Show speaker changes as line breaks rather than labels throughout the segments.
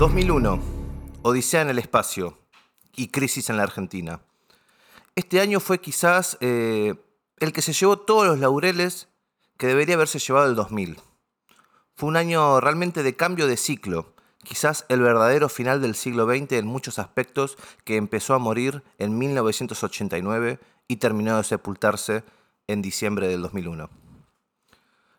2001, Odisea en el espacio y crisis en la Argentina. Este año fue quizás eh, el que se llevó todos los laureles que debería haberse llevado el 2000. Fue un año realmente de cambio de ciclo, quizás el verdadero final del siglo XX en muchos aspectos que empezó a morir en 1989 y terminó de sepultarse en diciembre del 2001.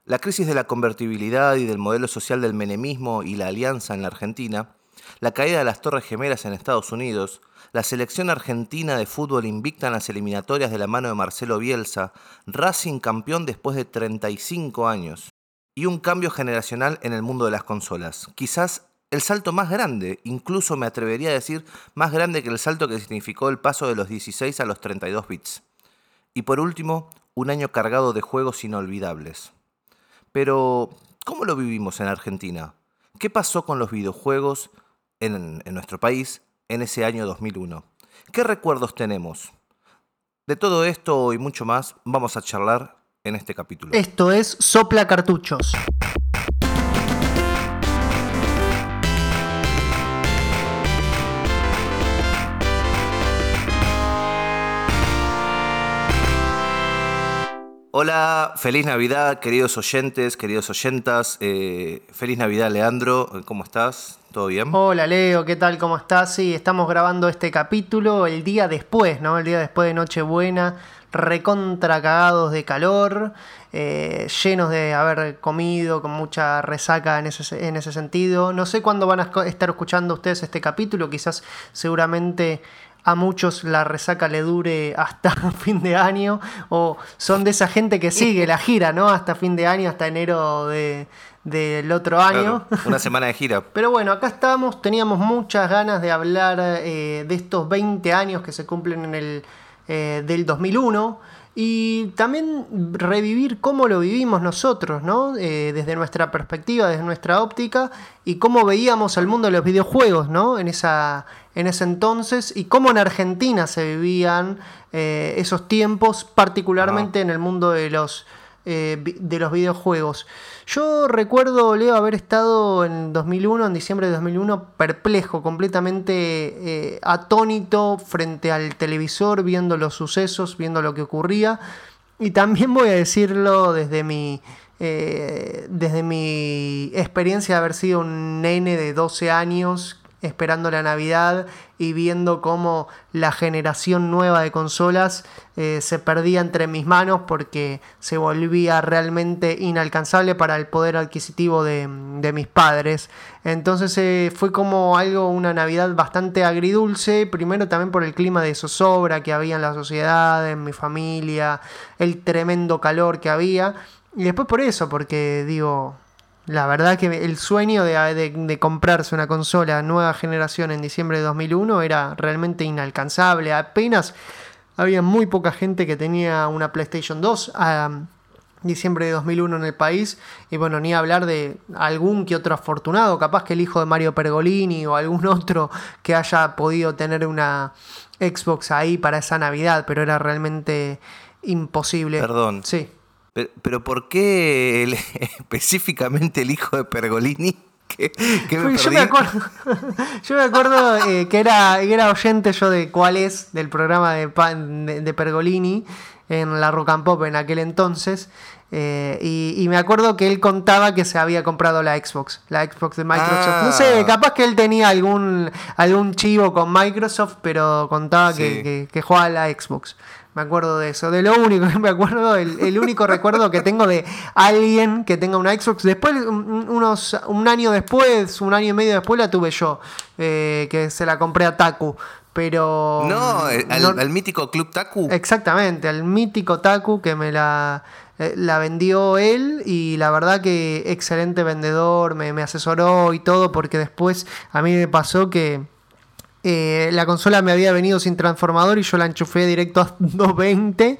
La crisis de la convertibilidad y del modelo social del menemismo y la alianza en la Argentina, la caída de las Torres Gemelas en Estados Unidos, la selección argentina de fútbol invicta en las eliminatorias de la mano de Marcelo Bielsa, Racing campeón después de 35 años, y un cambio generacional en el mundo de las consolas. Quizás el salto más grande, incluso me atrevería a decir más grande que el salto que significó el paso de los 16 a los 32 bits. Y por último, un año cargado de juegos inolvidables. Pero, ¿cómo lo vivimos en Argentina? ¿Qué pasó con los videojuegos en, nuestro país en ese año 2001? ¿Qué recuerdos tenemos? De todo esto y mucho más vamos a charlar en este capítulo.
Esto es Sopla Cartuchos.
Hola, feliz Navidad, queridos oyentes, queridos oyentas. Eh, feliz Navidad, Leandro. ¿Cómo estás? ¿Todo bien?
Hola, Leo, ¿qué tal? ¿Cómo estás? Sí, estamos grabando este capítulo el día después, ¿no? El día después de Nochebuena, recontra cagados de calor, eh, llenos de haber comido, con mucha resaca en ese, en ese sentido. No sé cuándo van a estar escuchando ustedes este capítulo, quizás seguramente a muchos la resaca le dure hasta fin de año o son de esa gente que sigue la gira, ¿no? Hasta fin de año, hasta enero del otro año.
una semana de gira.
Pero bueno, acá estamos, teníamos muchas ganas de hablar eh, de estos 20 años que se cumplen en el eh, del 2001 y también revivir cómo lo vivimos nosotros, ¿no? Eh, desde nuestra perspectiva, desde nuestra óptica, y cómo veíamos al mundo de los videojuegos, ¿no? En, esa, en ese entonces, y cómo en Argentina se vivían eh, esos tiempos, particularmente en el mundo de los, eh, de los videojuegos. Yo recuerdo, Leo, haber estado en 2001, en diciembre de 2001, perplejo, completamente eh, atónito frente al televisor, viendo los sucesos, viendo lo que ocurría. Y también voy a decirlo desde mi, eh, desde mi experiencia de haber sido un nene de 12 años esperando la Navidad y viendo cómo la generación nueva de consolas eh, se perdía entre mis manos porque se volvía realmente inalcanzable para el poder adquisitivo de, mis padres. Entonces eh, fue como algo, una Navidad bastante agridulce, primero también por el clima de zozobra que había en la sociedad, en mi familia, el tremendo calor que había. Y después por eso, porque digo, la verdad que el sueño de, comprarse una consola nueva generación en diciembre de 2001 era realmente inalcanzable. Apenas había muy poca gente que tenía una PlayStation 2 a diciembre de 2001 en el país. Y bueno, ni hablar de algún que otro afortunado, capaz que el hijo de Mario Pergolini o algún otro que haya podido tener una Xbox ahí para esa Navidad, pero era realmente imposible.
Perdón. Sí. Pero, ¿por qué específicamente el hijo de Pergolini?
yo, me acuerdo, yo me acuerdo eh, que era, era oyente yo de cuál es del programa de, de, Pergolini en la Rock and Pop en aquel entonces. Eh, y, me acuerdo que él contaba que se había comprado la Xbox, la Xbox de Microsoft. No sé, ah. capaz que él tenía algún, algún chivo con Microsoft, pero contaba que, que, que jugaba la Xbox. Me acuerdo de eso. De lo único que me acuerdo, el, único recuerdo que tengo de alguien que tenga una Xbox. Después, unos, un año después, un año y medio después la tuve yo. Eh, que se la compré a Taku. Pero.
No, al, mítico Club Taku.
Exactamente, al mítico Taku que me la, eh, la vendió él. Y la verdad que excelente vendedor, me, me asesoró y todo. Porque después a mí me pasó que eh, la consola me había venido sin transformador y yo la enchufé directo a 220.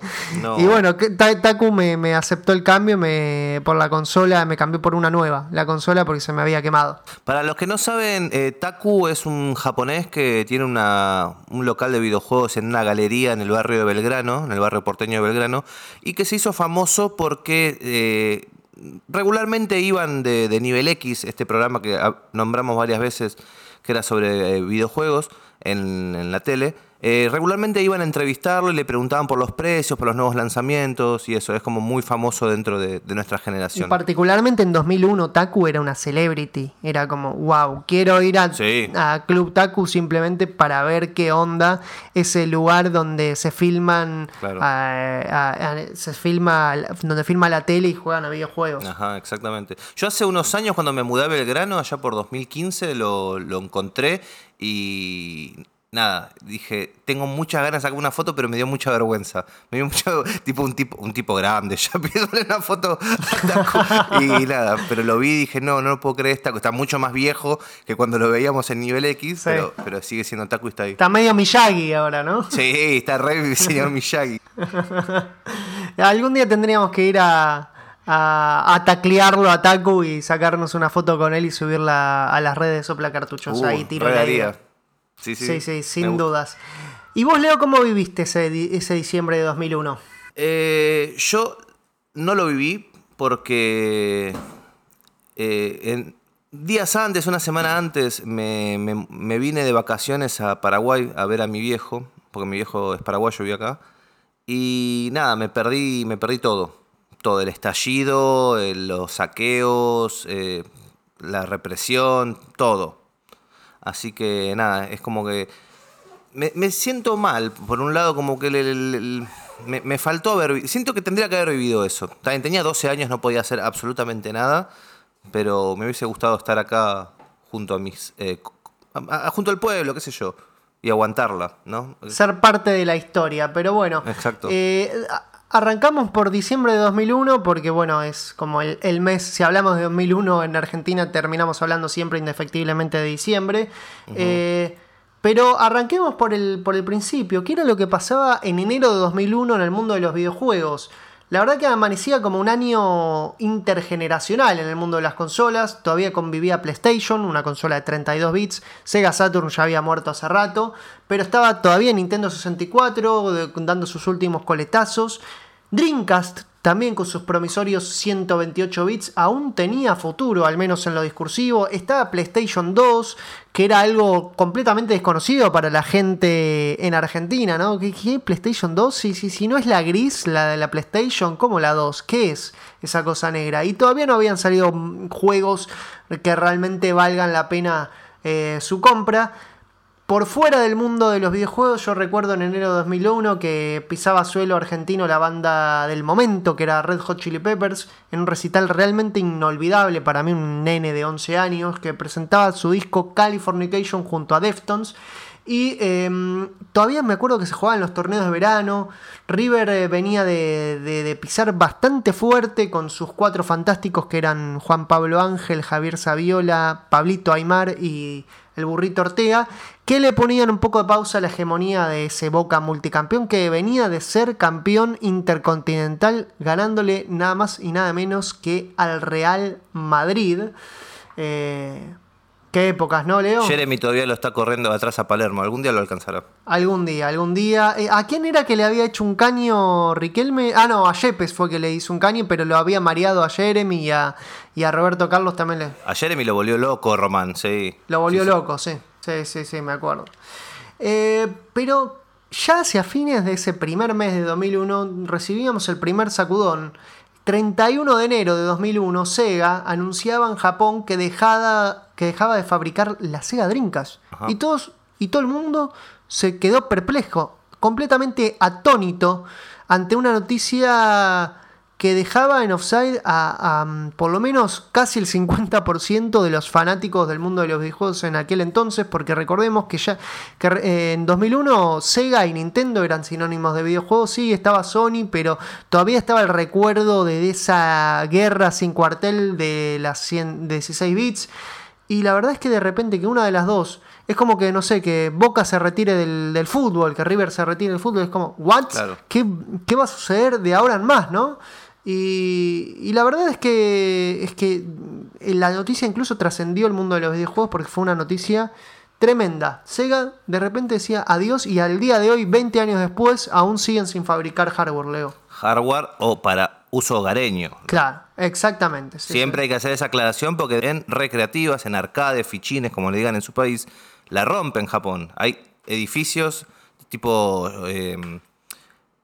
Y bueno, Taku me, aceptó el cambio me, por la consola, me cambió por una nueva, la consola porque se me había quemado.
Para los que no saben, eh, Taku es un japonés que tiene una, un local de videojuegos en una galería en el barrio de Belgrano, en el barrio porteño de Belgrano, y que se hizo famoso porque... Eh, regularmente iban de, de Nivel X, este programa que nombramos varias veces, que era sobre eh, videojuegos en, en la tele. Eh, regularmente iban a entrevistarlo y le preguntaban por los precios, por los nuevos lanzamientos y eso. Es como muy famoso dentro de, de nuestra
Y
generación.
particularmente en 2001 Taku era una celebrity. Era como, wow, quiero ir a,
Sí.
a Club Taku simplemente para ver qué onda ese lugar donde se filman,
Claro.
a- a- a- se filma, donde filma la tele y juegan a videojuegos.
Ajá, exactamente. Yo hace unos años cuando me mudé a Belgrano, allá por 2015, lo, lo encontré y nada, dije, tengo muchas ganas de sacar una foto, pero me dio mucha vergüenza. Me dio mucho, tipo un tipo, un tipo grande, ya pidiéndole una foto. Y nada, pero lo vi y dije, no, no lo puedo creer, Taku está mucho más viejo que cuando lo veíamos en nivel X,
Sí.
pero, pero sigue siendo Taku y está ahí.
Está medio Miyagi ahora, ¿no?
Sí, está re señor Miyagi.
Algún día tendríamos que ir a, a, a taclearlo a Taku y sacarnos una foto con él y subirla a las redes de Sopla Cartuchos.
Uh,
Ahí tiro la idea.
Sí, sí,
Sí, sí,
me
sin dudas. ¿Y vos, Leo, cómo viviste ese, ese diciembre de 2001?
Eh, yo no lo viví porque eh, en- días antes, una semana antes, me, me- me vine de vacaciones a Paraguay a ver a mi viejo, porque mi viejo es paraguayo, vive acá. Y nada, me perdí, me perdí todo. Todo, el estallido, eh, los saqueos, eh, la represión, todo. Así que nada, es como que me, me siento mal. Por un lado, como que el- el- el- me, me faltó haber... Siento que tendría que haber vivido eso. También tenía 12 años, no podía hacer absolutamente nada, pero me hubiese gustado estar acá junto a mis... eh, junto al pueblo, qué sé yo, y aguantarla, ¿no?
Ser parte de la historia, pero bueno.
Exacto.
eh, arrancamos por diciembre de 2001 porque, bueno, es como el, el mes, si hablamos de 2001 en Argentina, terminamos hablando siempre indefectiblemente de diciembre. Eh, pero arranquemos por el, por el principio. ¿Qué era lo que pasaba en enero de 2001 en el mundo de los videojuegos? La verdad que amanecía como un año intergeneracional en el mundo de las consolas. Todavía convivía PlayStation, una consola de 32 bits. Sega Saturn ya había muerto hace rato. Pero estaba todavía Nintendo 64 de- dando sus últimos coletazos. Dreamcast, también con sus promisorios 128 bits, aún tenía futuro, al menos en lo discursivo. Estaba PlayStation 2, que era algo completamente desconocido para la gente en Argentina, ¿no? ¿Qué? PlayStation 2? Si, si, si no es la gris, la de la PlayStation, ¿cómo la 2? ¿Qué es esa cosa negra? Y todavía no habían salido juegos que realmente valgan la pena eh, su compra. Por fuera del mundo de los videojuegos, yo recuerdo en enero de 2001 que pisaba suelo argentino la banda del momento, que era Red Hot Chili Peppers, en un recital realmente inolvidable para mí, un nene de 11 años, que presentaba su disco Californication junto a Deftones. Y em, todavía me acuerdo que se jugaban los torneos de verano. River eh, venía de, de- de pisar bastante fuerte con sus cuatro fantásticos que eran Juan Pablo Ángel, Javier Saviola, Pablito Aymar y el burrito Ortega, que le ponían un poco de pausa a la hegemonía de ese Boca multicampeón que venía de ser campeón intercontinental, ganándole nada más y nada menos que al Real Madrid. Eh, qué épocas, ¿no, Leo?
Jeremy todavía lo está corriendo atrás a Palermo. Algún día lo alcanzará.
Algún día, algún día. Eh, ¿A quién era que le había hecho un caño Riquelme? Ah, no, a Yepes fue que le hizo un caño, pero lo había mareado a Jeremy y a, y a Roberto Carlos también le,
A Jeremy lo volvió loco, Román, sí.
lo volvió
sí.
loco, sí. Sí, sí, sí, me acuerdo. Eh, pero ya hacia fines de ese primer mes de 2001 recibíamos el primer sacudón. 31 de enero de 2001, Sega anunciaba en Japón que, dejada, que dejaba de fabricar la Sega Dreamcast.
Ajá.
Y, todos, y todo el mundo se quedó perplejo, completamente atónito ante una noticia que dejaba en offside a, a, mm, por lo menos casi el 50% de los fanáticos del mundo de los videojuegos en aquel entonces, porque recordemos que ya que eh, en 2001 Sega y Nintendo eran sinónimos de videojuegos, sí, estaba Sony, pero todavía estaba el recuerdo de esa guerra sin cuartel de las 100 de 16 bits. Y la verdad es que de repente que una de las dos es como que, no sé, que Boca se retire del, del fútbol, que River se retire del fútbol, es como, ¿what?
Claro.
¿Qué, qué va a suceder de ahora en más, no? Y, y la verdad es que, es que la noticia incluso trascendió el mundo de los videojuegos porque fue una noticia tremenda. Sega de repente decía adiós y al día de hoy, 20 años después, aún siguen sin fabricar hardware, Leo.
Hardware o para uso hogareño.
Claro, exactamente. sí,
Siempre hay que hacer esa aclaración porque en recreativas, en arcades, fichines, como le digan en su país, la rompen Japón. Hay edificios tipo, eh,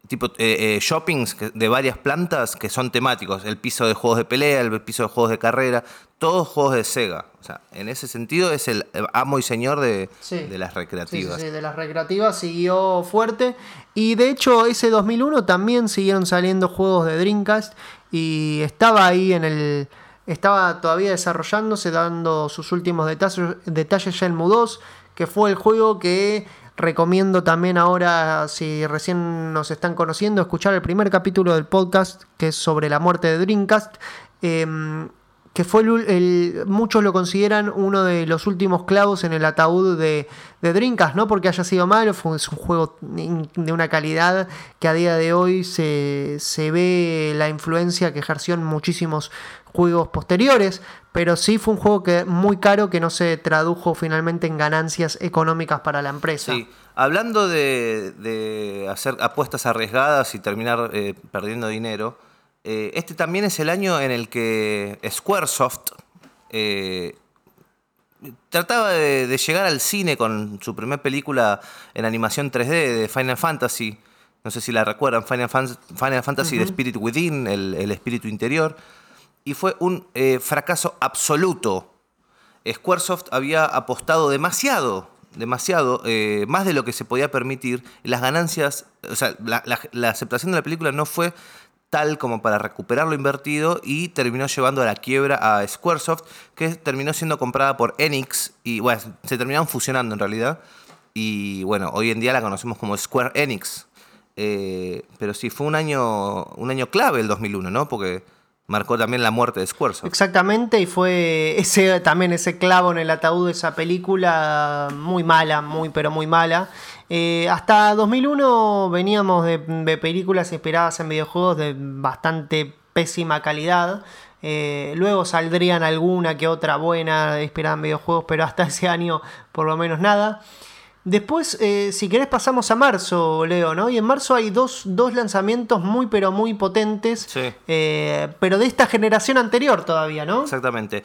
tipo eh, eh, shoppings de varias plantas que son temáticos. El piso de juegos de pelea, el piso de juegos de carrera, todos juegos de Sega. O sea, en ese sentido es el amo y señor de,
Sí.
de las
sí,
recreativas.
sí, de las recreativas siguió fuerte. Y de hecho, ese 2001 también siguieron saliendo juegos de Dreamcast. Y estaba ahí en el. Estaba todavía desarrollándose, dando sus últimos detalles, detalles Shenmue 2, que fue el juego que recomiendo también ahora, si recién nos están conociendo, escuchar el primer capítulo del podcast, que es sobre la muerte de Dreamcast. Em, que fue el, el- muchos lo consideran uno de los últimos clavos en el ataúd de, Dreamcast, no porque haya sido malo, fue, es un juego de una calidad que a día de hoy se, se ve la influencia que ejerció en muchísimos juegos posteriores, pero sí fue un juego que muy caro que no se tradujo finalmente en ganancias económicas para la empresa.
Sí, hablando de, de hacer apuestas arriesgadas y terminar eh, perdiendo dinero, eh, este también es el año en el que Squaresoft eh, trataba de, de llegar al cine con su primera película en animación 3D de Final Fantasy. No sé si la recuerdan, Final, Fan- Final Fantasy The Spirit Within, el, el espíritu interior. Y fue un eh, fracaso absoluto. Squaresoft había apostado demasiado, demasiado, eh, más de lo que se podía permitir. Las ganancias, o sea, la aceptación de la película no fue tal como para recuperar lo invertido y terminó llevando a la quiebra a Squaresoft, que terminó siendo comprada por Enix y bueno, se terminaron fusionando en realidad. Y bueno, hoy en día la conocemos como Square Enix. Eh, pero sí, fue un año, un año clave el 2001, ¿no? Porque marcó también la muerte de Squaresoft.
Exactamente, y fue ese también ese clavo en el ataúd de esa película muy mala, muy pero muy mala. Eh, hasta 2001 veníamos de, películas inspiradas en videojuegos de bastante pésima calidad. Eh, luego saldrían alguna que otra buena inspirada en videojuegos, pero hasta ese año por lo menos nada. Después, eh, si querés, pasamos a marzo, Leo, ¿no? Y en marzo hay dos, dos lanzamientos muy, pero muy potentes.
Sí.
eh, pero de esta generación anterior todavía, ¿no?
Exactamente.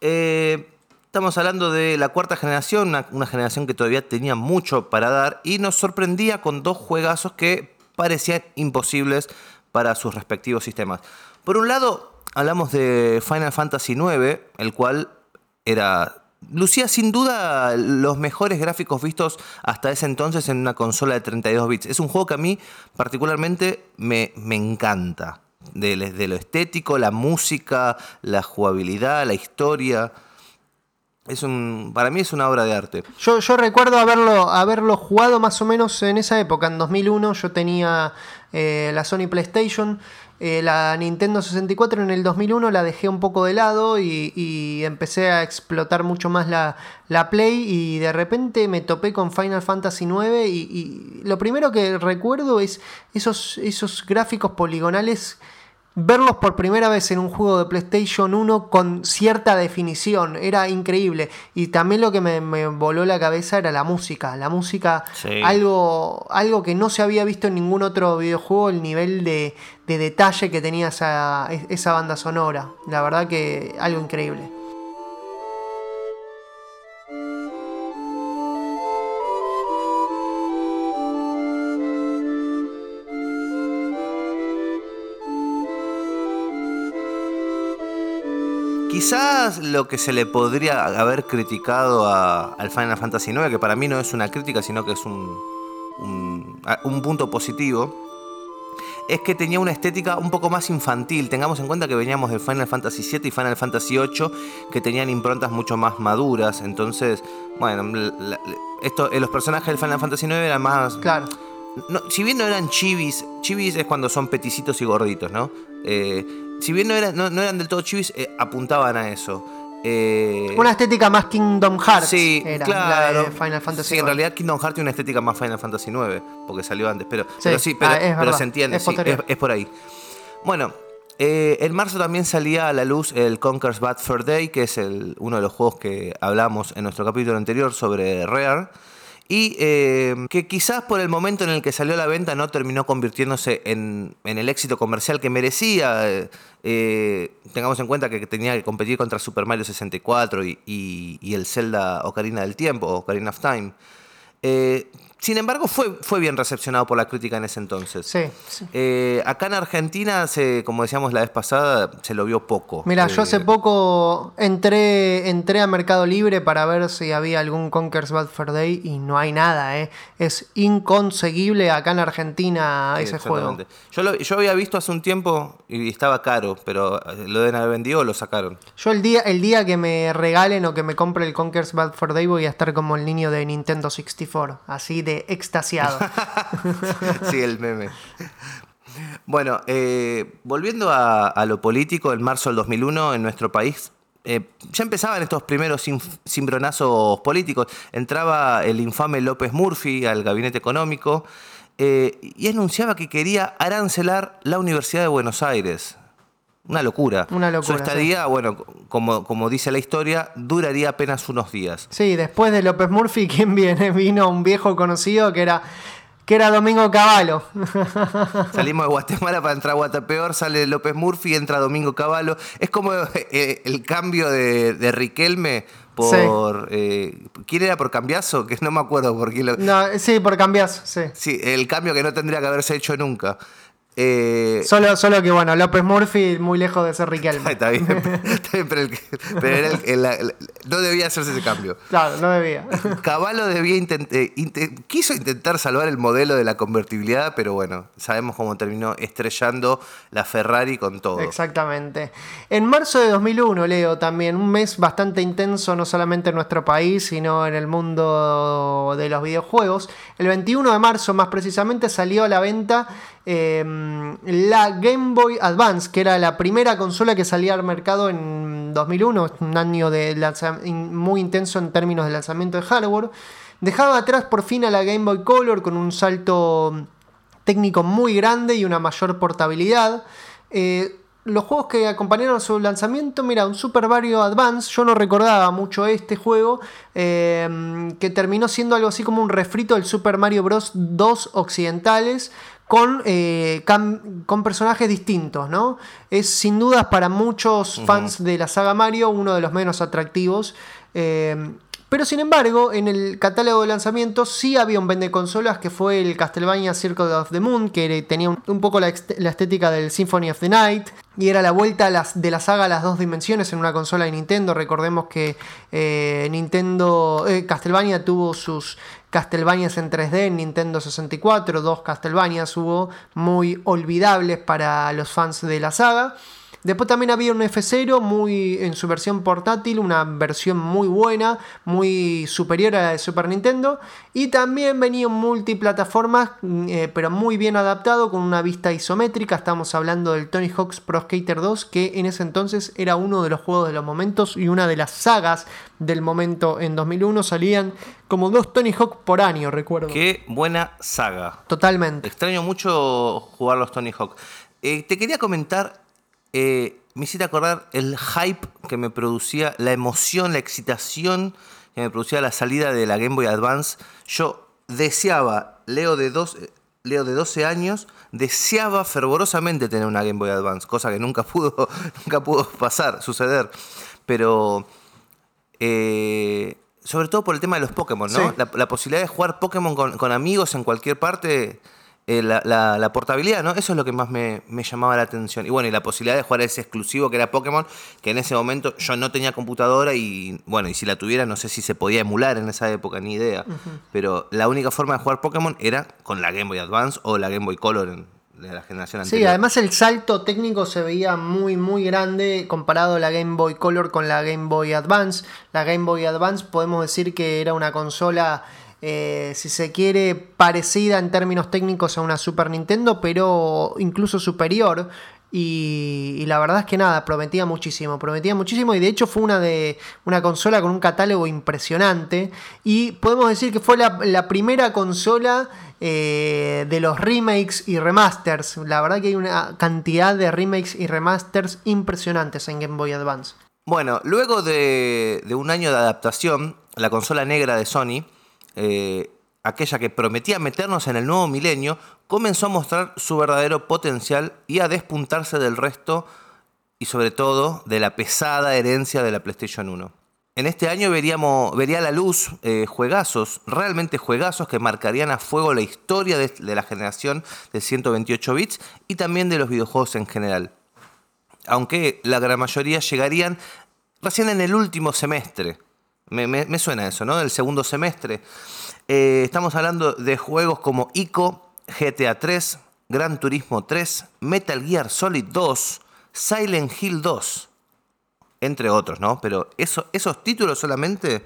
Eh, estamos hablando de la cuarta generación, una, una generación que todavía tenía mucho para dar y nos sorprendía con dos juegazos que parecían imposibles para sus respectivos sistemas. Por un lado, hablamos de Final Fantasy IX, el cual era lucía sin duda los mejores gráficos vistos hasta ese entonces en una consola de 32 bits. Es un juego que a mí particularmente me, me encanta. De, lo estético, la música, la jugabilidad, la historia. Es un, para mí es una obra de arte.
Yo, yo recuerdo haberlo, haberlo jugado más o menos en esa época, en 2001. Yo tenía eh, la Sony PlayStation, eh, la Nintendo 64 en el 2001 la dejé un poco de lado y, y empecé a explotar mucho más la, la Play y de repente me topé con Final Fantasy IX y, y lo primero que recuerdo es esos, esos gráficos poligonales verlos por primera vez en un juego de PlayStation 1 con cierta definición, era increíble. Y también lo que me, me voló la cabeza era la música. La música,
Sí.
algo, algo que no se había visto en ningún otro videojuego, el nivel de, de detalle que tenía esa, esa banda sonora. La verdad que algo increíble.
Quizás lo que se le podría haber criticado a- al Final Fantasy IX, que para mí no es una crítica, sino que es un, un, un punto positivo, es que tenía una estética un poco más infantil. Tengamos en cuenta que veníamos de Final Fantasy VII y Final Fantasy VIII, que tenían improntas mucho más maduras. Entonces, bueno, la- la- esto, eh, los personajes del Final Fantasy IX eran más,
Claro.
no, si bien no eran chivis, chivis es cuando son peticitos y gorditos, ¿no? Eh, si bien no eran, no, no eran del todo chivis, eh, apuntaban a eso. Eh,
Una estética más Kingdom Hearts
sí,
era
claro.
la de Final Fantasy.
Sí, en realidad Kingdom Hearts tiene una estética más Final Fantasy IX, porque salió antes, pero
Sí,
pero sí, pero,
ah,
pero se entiende,
es
sí, es, es por ahí. Bueno, eh, en marzo también salía a la luz el Conker's Bad Fur Day, que es el, uno de los juegos que hablamos en nuestro capítulo anterior sobre Rare. Y eh, que quizás por el momento en el que salió a la venta no terminó convirtiéndose en, el éxito comercial que merecía. Eh, eh, tengamos en cuenta que tenía que competir contra Super Mario 64 y, y el Zelda Ocarina del Tiempo, Ocarina of Time. Sin embargo, fue, fue bien recepcionado por la crítica en ese entonces.
Sí.
Eh, acá en Argentina, se, como decíamos la vez pasada, se lo vio poco.
Mira, yo hace eh, poco entré, entré a Mercado Libre para ver si había algún Conker's Bad Fur Day y no hay nada. ¿eh? Es inconseguible acá en Argentina ese juego.
Yo, yo había visto hace un tiempo y estaba caro, pero lo deben haber vendido o lo sacaron.
Yo el día, el día que me regalen o que me compre el Conker's Bad Fur Day voy a estar como el niño de Nintendo 64. Así de extasiado.
sí, el meme. Bueno, eh, volviendo a, lo político, en marzo del 2001 en nuestro país eh, ya empezaban estos primeros cimbronazos políticos. Entraba el infame López Murphy al gabinete económico eh, y anunciaba que quería arancelar la Universidad de Buenos Aires. Una locura.
Una locura.
Su estadía, bueno, como, como dice la historia, duraría apenas unos días.
Sí, después de López Murphy, ¿quién viene? Vino un viejo conocido que era que era Domingo Cavallo.
Salimos de Guatemala para entrar a Guatapeor, sale López Murphy, entra Domingo Cavallo. Es como eh, el cambio de, Riquelme por. Eh, ¿Quién era por cambiazo? Que no me acuerdo por quién lo.
No, sí, por cambiazo, sí.
Sí, el cambio que no tendría que haberse hecho nunca. Eh,
solo, solo que bueno, López Murphy muy lejos de ser Riquelme.
está bien, pero, no debía hacerse ese cambio.
Claro, no debía.
Caballo debía eh, quiso intentar salvar el modelo de la convertibilidad, pero bueno, sabemos cómo terminó estrellando la Ferrari con todo.
Exactamente. En marzo de 2001, Leo, también un mes bastante intenso, no solamente en nuestro país, sino en el mundo de los videojuegos. El 21 de marzo, más precisamente, salió a la venta Em, la Game Boy Advance, que era la primera consola que salía al mercado en 2001, un año de muy intenso en términos de lanzamiento de hardware, dejaba atrás por fin a la Game Boy Color con un salto técnico muy grande y una mayor portabilidad. Eh, los juegos que acompañaron su lanzamiento, mira, un Super Mario Advance, yo no recordaba mucho este juego, em, que terminó siendo algo así como un refrito del Super Mario Bros. 2 occidentales, con, eh, con personajes distintos, ¿no? Es sin dudas para muchos fans de la saga Mario uno de los menos atractivos. Eh, pero sin embargo, en el catálogo de lanzamiento sí había un vende consolas que fue el Castlevania Circle of the Moon, que tenía un, poco la, estética del Symphony of the Night. Y era la vuelta de la saga a las dos dimensiones en una consola de Nintendo. Recordemos que eh, Nintendo. Castlevania tuvo sus Castlevanias en 3D en Nintendo 64, dos Castlevanias hubo muy olvidables para los fans de la saga. Después también había un F0 muy en su versión portátil, una versión muy buena, muy superior a la de Super Nintendo. Y también venía un multiplataformas, eh, pero muy bien adaptado, con una vista isométrica. Estamos hablando del Tony Hawk's Pro Skater 2, que en ese entonces era uno de los juegos de los momentos y una de las sagas del momento en 2001. Salían como dos Tony Hawk por año, recuerdo.
Qué buena saga.
Totalmente.
Extraño mucho jugar los Tony Hawk. Eh, te quería comentar eh, me hiciste acordar el hype que me producía, la emoción, la excitación que me producía la salida de la Game Boy Advance. Yo deseaba, Leo de, dos, Leo de 12 años, deseaba fervorosamente tener una Game Boy Advance, cosa que nunca pudo, nunca pudo pasar, suceder. Pero eh, sobre todo por el tema de los Pokémon, ¿no? La, posibilidad de jugar Pokémon con, amigos en cualquier parte eh, la, portabilidad, ¿no? Eso es lo que más me, llamaba la atención. Y bueno, y la posibilidad de jugar ese exclusivo que era Pokémon, que en ese momento yo no tenía computadora y bueno, y si la tuviera no sé si se podía emular en esa época, ni idea. Pero la única forma de jugar Pokémon era con la Game Boy Advance o la Game Boy Color de la generación anterior.
Sí, además el salto técnico se veía muy muy grande comparado la Game Boy Color con la Game Boy Advance. La Game Boy Advance podemos decir que era una consola eh, si se quiere, parecida en términos técnicos a una Super Nintendo, pero incluso superior. Y, la verdad es que nada, prometía muchísimo, prometía muchísimo y de hecho fue una, de, una consola con un catálogo impresionante y podemos decir que fue la, primera consola eh, de los remakes y remasters. La verdad que hay una cantidad de remakes y remasters impresionantes en Game Boy Advance.
Bueno, luego de, de un año de adaptación, la consola negra de Sony eh, aquella que prometía meternos en el nuevo milenio, comenzó a mostrar su verdadero potencial y a despuntarse del resto y sobre todo de la pesada herencia de la PlayStation 1. En este año veríamos, vería a la luz eh, juegazos, realmente juegazos que marcarían a fuego la historia de, de la generación de 128 bits y también de los videojuegos en general. Aunque la gran mayoría llegarían recién en el último semestre. Me, suena eso, ¿no? El segundo semestre. Eh, estamos hablando de juegos como ICO, GTA 3, Gran Turismo 3, Metal Gear Solid 2, Silent Hill 2, entre otros, ¿no? Pero eso, esos títulos solamente,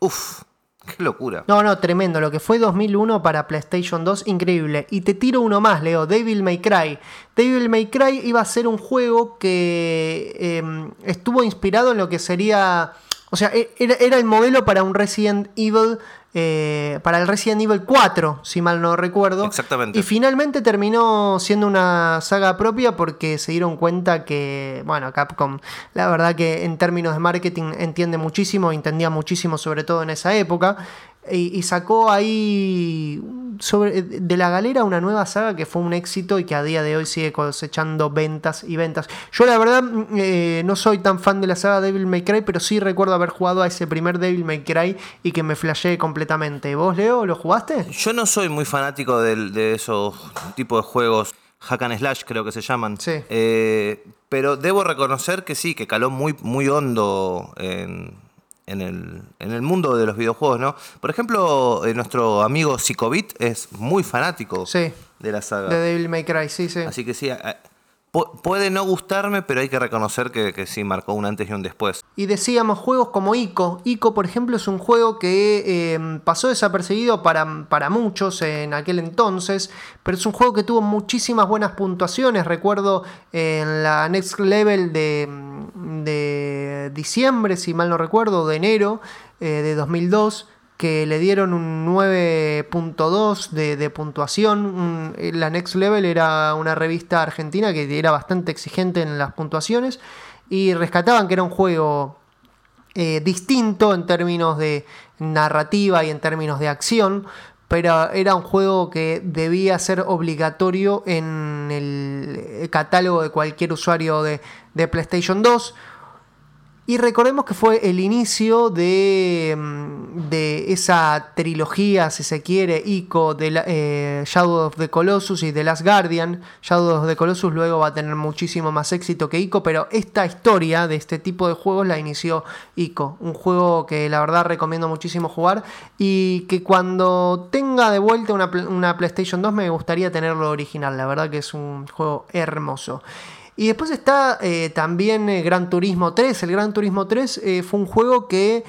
uff, qué locura.
No, no, tremendo. Lo que fue 2001 para PlayStation 2, increíble. Y te tiro uno más, Leo, Devil May Cry. Devil May Cry iba a ser un juego que em, estuvo inspirado en lo que sería o sea, e, era, el modelo para un Resident Evil, eh, para el Resident Evil 4, si mal no recuerdo.
Exactamente.
Y finalmente terminó siendo una saga propia porque se dieron cuenta que, bueno, Capcom, la verdad que en términos de marketing entiende muchísimo, entendía muchísimo sobre todo en esa época. Y, sacó ahí sobre, de la galera una nueva saga que fue un éxito y que a día de hoy sigue cosechando ventas y ventas. Yo la verdad mm, eh, no soy tan fan de la saga Devil May Cry, pero sí recuerdo haber jugado a ese primer Devil May Cry y que me flasheé completamente. ¿Vos, Leo, lo jugaste?
Yo no soy muy fanático de, esos tipos de juegos. Hack and Slash creo que se llaman.
Sí.
Eh, pero debo reconocer que sí, que caló muy, muy hondo en, en el, en el mundo de los videojuegos, ¿no? Por ejemplo, eh, nuestro amigo Psicobit es muy fanático de la saga.
De Devil May Cry, sí, sí.
Así que sí, puede no gustarme, pero hay que reconocer que, sí marcó un antes y un después.
Y decíamos juegos como Ico. Ico, por ejemplo, es un juego que em, pasó desapercibido para, para, muchos en aquel entonces, pero es un juego que tuvo muchísimas buenas puntuaciones. Recuerdo en la Next Level de, de diciembre, si mal no recuerdo, de enero eh, de 2002 que le dieron un 9.2 de, puntuación. la Next Level era una revista argentina que era bastante exigente en las puntuaciones y rescataban que era un juego eh, distinto en términos de narrativa y en términos de acción, pero era un juego que debía ser obligatorio en el catálogo de cualquier usuario de PlayStation 2. Y recordemos que fue el inicio de, mm, de esa trilogía, si se quiere, ICO de eh, Shadow of the Colossus y The Last Guardian. Shadow of the Colossus luego va a tener muchísimo más éxito que ICO, pero esta historia de este tipo de juegos la inició ICO. Un juego que la verdad recomiendo muchísimo jugar y que cuando tenga de vuelta una, una PlayStation 2 me gustaría tenerlo original. La verdad que es un juego hermoso. Y después está eh, también eh, Gran Turismo 3. El Gran Turismo 3 eh, fue un juego que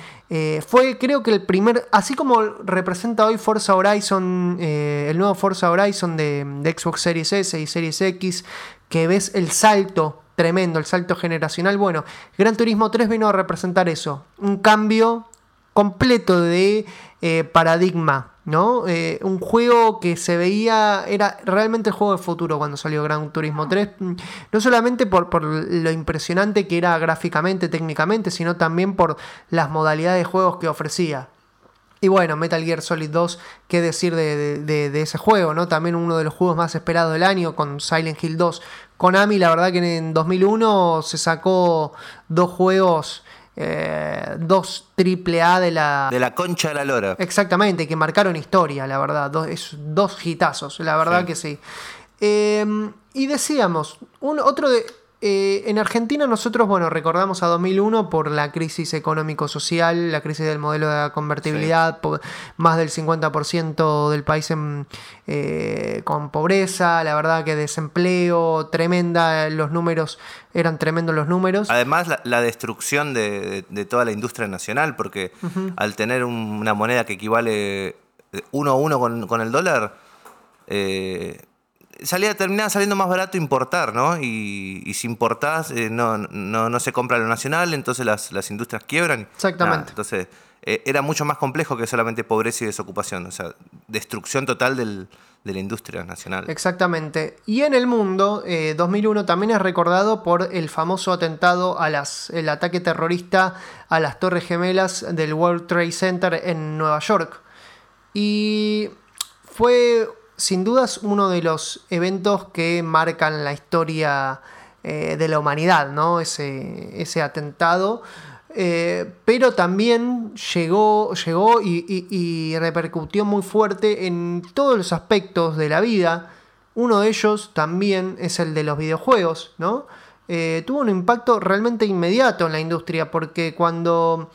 fue creo que el primer, así como representa hoy Forza Horizon, el nuevo Forza Horizon de, de, Xbox Series S y Series X, que ves el salto tremendo, el salto generacional. Bueno, Gran Turismo 3 vino a representar eso, un cambio completo de paradigma ¿no? Eh, un juego que se veía, era realmente el juego de futuro cuando salió Gran Turismo 3, no solamente por, lo impresionante que era gráficamente, técnicamente, sino también por las modalidades de juegos que ofrecía. Y bueno, Metal Gear Solid 2, qué decir de, ese juego, ¿no? También uno de los juegos más esperados del año con Silent Hill 2. Konami, la verdad que en 2001 se sacó dos juegos eh, dos triple A de la...
De la concha de la lora.
Exactamente, que marcaron historia, la verdad. Dos, es, dos hitazos, la verdad que sí. Em, y decíamos, un, otro de... Eh, en Argentina nosotros, bueno, recordamos a 2001 por la crisis económico-social, la crisis del modelo de convertibilidad, más del 50% del país eh, con pobreza, la verdad que desempleo tremenda, los números eran tremendos los números.
Además, la, destrucción de, toda la industria nacional, porque al tener una moneda que equivale eh, uno a uno con, el dólar, salía, terminaba saliendo más barato importar, ¿no? Y, si importás, eh, no, no, se compra lo nacional, entonces las, industrias quiebran.
Exactamente.
entonces, eh, era mucho más complejo que solamente pobreza y desocupación, o sea, destrucción total de la industria nacional.
Exactamente. Y en el mundo, 2001 eh, también es recordado por el famoso atentado a las, el ataque terrorista a las Torres Gemelas del World Trade Center en Nueva York. Y fue sin dudas uno de los eventos que marcan la historia eh, de la humanidad, ¿no? Ese, ese atentado. Eh, pero también llegó, llegó y, repercutió muy fuerte en todos los aspectos de la vida. Uno de ellos también es el de los videojuegos, ¿no? Eh, tuvo un impacto realmente inmediato en la industria, porque cuando,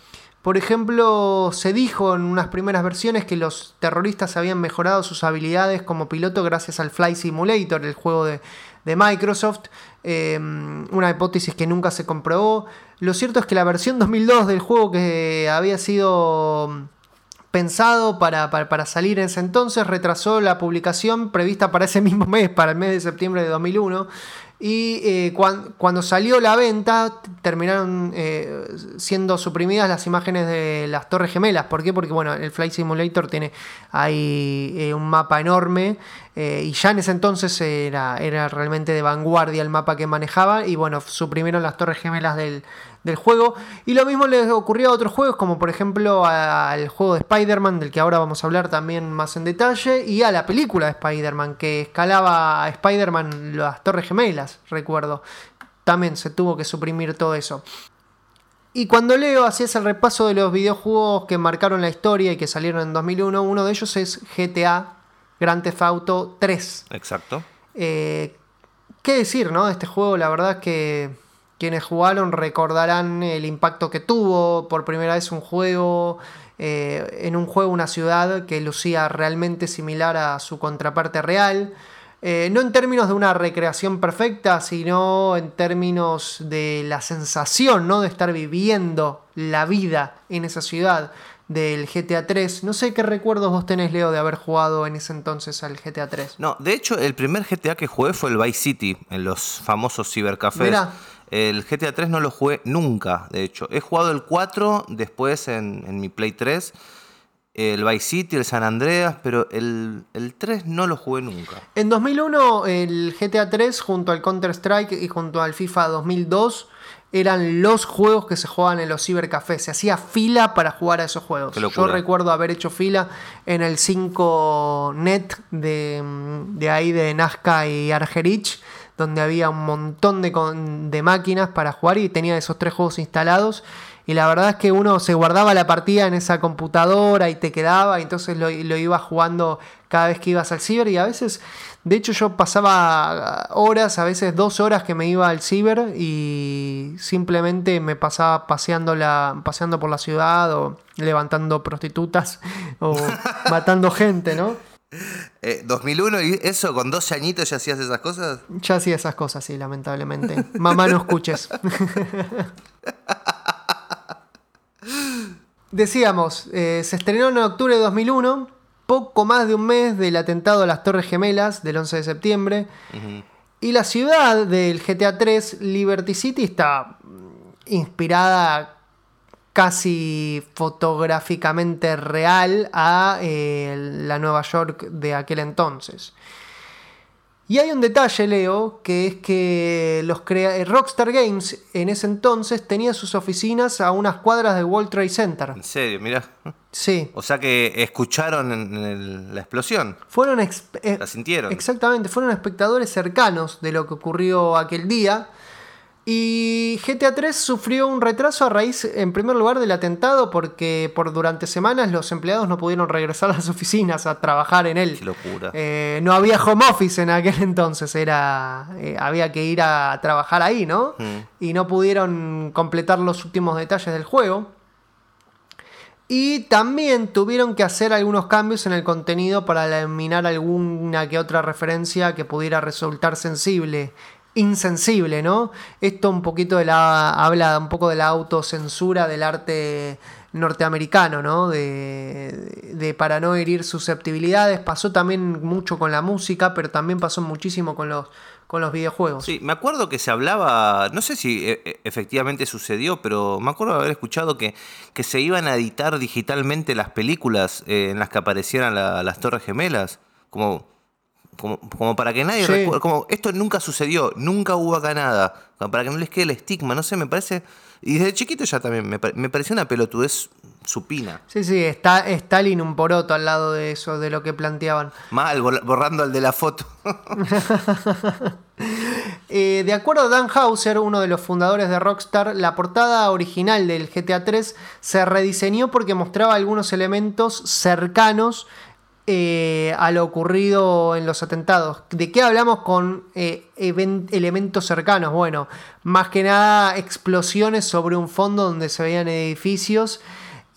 por ejemplo, se dijo en unas primeras versiones que los terroristas habían mejorado sus habilidades como piloto gracias al Fly Simulator, el juego de, Microsoft, em, una hipótesis que nunca se comprobó. Lo cierto es que la versión 2002 del juego que había sido pensado para, para, salir en ese entonces retrasó la publicación prevista para ese mismo mes, para el mes de septiembre de 2001. Y eh, cuando salió la venta, terminaron eh, siendo suprimidas las imágenes de las Torres Gemelas. ¿Por qué? Porque bueno, el Flight Simulator tiene ahí eh, un mapa enorme. y ya en ese entonces era, era realmente de vanguardia el mapa que manejaba. Y bueno, suprimieron las Torres Gemelas del, del juego. Y lo mismo les ocurrió a otros juegos, como por ejemplo al juego de Spider-Man, del que ahora vamos a hablar también más en detalle, y a la película de Spider-Man, que escalaba a Spider-Man las Torres Gemelas, recuerdo. También se tuvo que suprimir todo eso. Y cuando leo, hacías el repaso de los videojuegos que marcaron la historia y que salieron en 2001, uno de ellos es GTA Grand Theft Auto 3.
Exacto.
Eh, ¿Qué decir, no? De este juego, la verdad que quienes jugaron recordarán el impacto que tuvo por primera vez un juego, eh, en un juego una ciudad que lucía realmente similar a su contraparte real. Eh, no en términos de una recreación perfecta, sino en términos de la sensación ¿no? de estar viviendo la vida en esa ciudad del GTA 3. No sé qué recuerdos vos tenés, Leo, de haber jugado en ese entonces al GTA 3.
No, de hecho, el primer GTA que jugué fue el Vice City, en los famosos cibercafés. El GTA 3 no lo jugué nunca, de hecho. He jugado el 4 después en, mi Play 3, el Vice City, el San Andreas, pero el, 3 no lo jugué nunca.
En 2001 el GTA 3 junto al Counter-Strike y junto al FIFA 2002 eran los juegos que se jugaban en los cibercafés. Se hacía fila para jugar a esos juegos. Yo recuerdo haber hecho fila en el 5net de, de ahí de Nazca y Argerich donde había un montón de, máquinas para jugar y tenía esos tres juegos instalados. Y la verdad es que uno se guardaba la partida en esa computadora y te quedaba, y entonces lo, lo iba jugando cada vez que ibas al ciber. Y a veces, de hecho, yo pasaba horas, a veces dos horas que me iba al ciber y simplemente me pasaba paseando, la, paseando por la ciudad o levantando prostitutas o matando gente, ¿no?
2001 eh, y eso, con 12 añitos ya hacías esas cosas.
Ya hacía esas cosas, sí, lamentablemente. Mamá, no escuches. Decíamos, eh, se estrenó en octubre de 2001, poco más de un mes del atentado a las Torres Gemelas del 11 de septiembre. Y la ciudad del GTA 3, Liberty City, está inspirada casi fotográficamente real a eh, la Nueva York de aquel entonces. Y hay un detalle, Leo, que es que los eh, Rockstar Games en ese entonces tenía sus oficinas a unas cuadras del World Trade Center.
¿En serio? Mira.
Sí.
O sea que escucharon la explosión.
Fueron
eh, la sintieron.
Exactamente, fueron espectadores cercanos de lo que ocurrió aquel día. Y GTA 3 sufrió un retraso a raíz, en primer lugar, del atentado, porque por durante semanas los empleados no pudieron regresar a las oficinas a trabajar en él.
Qué locura.
Eh, no había home office en aquel entonces, era eh, había que ir a trabajar ahí, ¿no? Mm. Y no pudieron completar los últimos detalles del juego. Y también tuvieron que hacer algunos cambios en el contenido para eliminar alguna que otra referencia que pudiera resultar sensible insensible, ¿no? Esto un poquito de la. habla un poco de la autocensura del arte norteamericano, ¿no? De, de, para no herir susceptibilidades. Pasó también mucho con la música, pero también pasó muchísimo con los, con los videojuegos.
Sí, me acuerdo que se hablaba, no sé si e, e, efectivamente sucedió, pero me acuerdo haber escuchado que, que se iban a editar digitalmente las películas eh, en las que aparecieran las Torres Gemelas. Como como, como para que nadie
Sí.
recuerde, como esto nunca sucedió, nunca hubo acá nada, para que no les quede el estigma, no sé, me parece, y desde chiquito ya también me, pare- me pareció una pelotudez supina.
Sí, sí, está Stalin un poroto al lado de eso, de lo que planteaban.
Mal, bor- borrando al de la foto.
Eh, de acuerdo a Dan Hauser, uno de los fundadores de Rockstar, la portada original del GTA 3 se rediseñó porque mostraba algunos elementos cercanos eh, a lo ocurrido en los atentados. ¿De qué hablamos con eh, elementos cercanos? Bueno, más que nada explosiones sobre un fondo donde se veían edificios.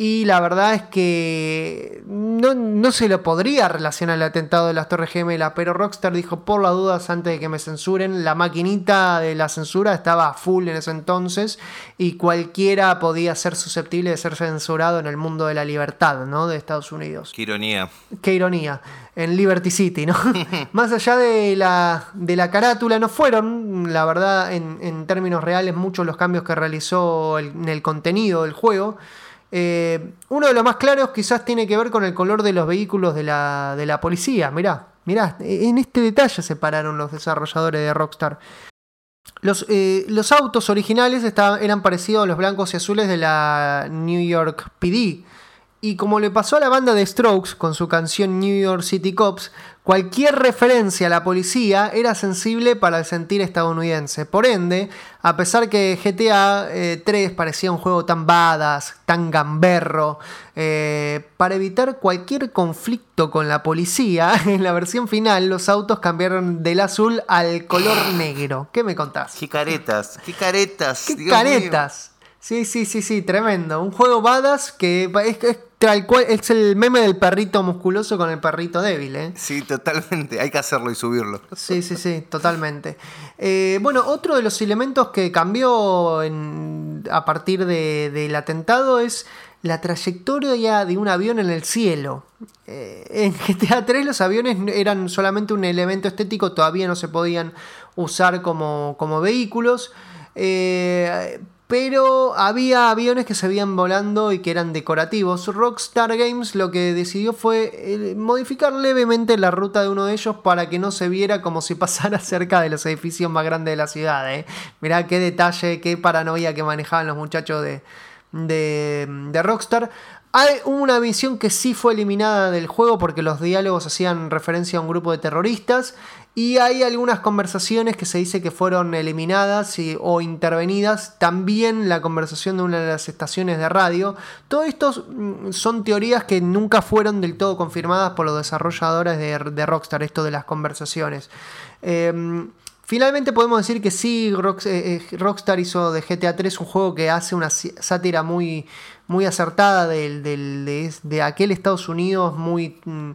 Y la verdad es que no, no se lo podría relacionar al atentado de las Torres Gemelas, pero Rockstar dijo por las dudas antes de que me censuren, la maquinita de la censura estaba full en ese entonces y cualquiera podía ser susceptible de ser censurado en el mundo de la libertad, ¿no? De Estados Unidos.
Qué ironía.
Qué ironía. En Liberty City, ¿no? Más allá de la, de la carátula, no fueron, la verdad, en, en términos reales, muchos los cambios que realizó el- en el contenido del juego. Eh, uno de los más claros quizás tiene que ver con el color de los vehículos de la, de la policía. Mirá, mirá, en este detalle se pararon los desarrolladores de Rockstar. Los, eh, autos originales estaban, eran parecidos a los blancos y azules de la New York PD. Y como le pasó a la banda de Strokes con su canción New York City Cops, cualquier referencia a la policía era sensible para el sentir estadounidense. Por ende, a pesar que GTA eh, 3 parecía un juego tan badass, tan gamberro, eh, para evitar cualquier conflicto con la policía, en la versión final los autos cambiaron del azul al color negro. ¿Qué me contás?
Qué caretas, qué caretas.
¡Qué
Dios mío.
caretas! Sí, sí, sí, sí, tremendo. Un juego badass que es, es tal cual, es el meme del perrito musculoso con el perrito débil, ¿eh?
Sí, totalmente. Hay que hacerlo y subirlo.
Sí, sí, sí, totalmente. Eh, bueno, otro de los elementos que cambió en- a partir de- del atentado es la trayectoria de un avión en el cielo. Eh, en GTA 3 los aviones eran solamente un elemento estético, todavía no se podían usar como, como vehículos. Eh, pero había aviones que se veían volando y que eran decorativos. Rockstar Games lo que decidió fue eh, modificar levemente la ruta de uno de ellos para que no se viera como si pasara cerca de los edificios más grandes de la ciudad. ¿eh? Mirá qué detalle, qué paranoia que manejaban los muchachos de, de, de Rockstar. Hay una misión que sí fue eliminada del juego porque los diálogos hacían referencia a un grupo de terroristas y hay algunas conversaciones que se dice que fueron eliminadas o intervenidas. También la conversación de una de las estaciones de radio. Todo esto mm, son teorías que nunca fueron del todo confirmadas por los desarrolladores de, de Rockstar, esto de las conversaciones. Eh, Finalmente podemos decir que sí, eh, eh, Rockstar hizo de GTA 3 un juego que hace una sátira muy, muy acertada del, del- de, de aquel Estados Unidos muy, mm,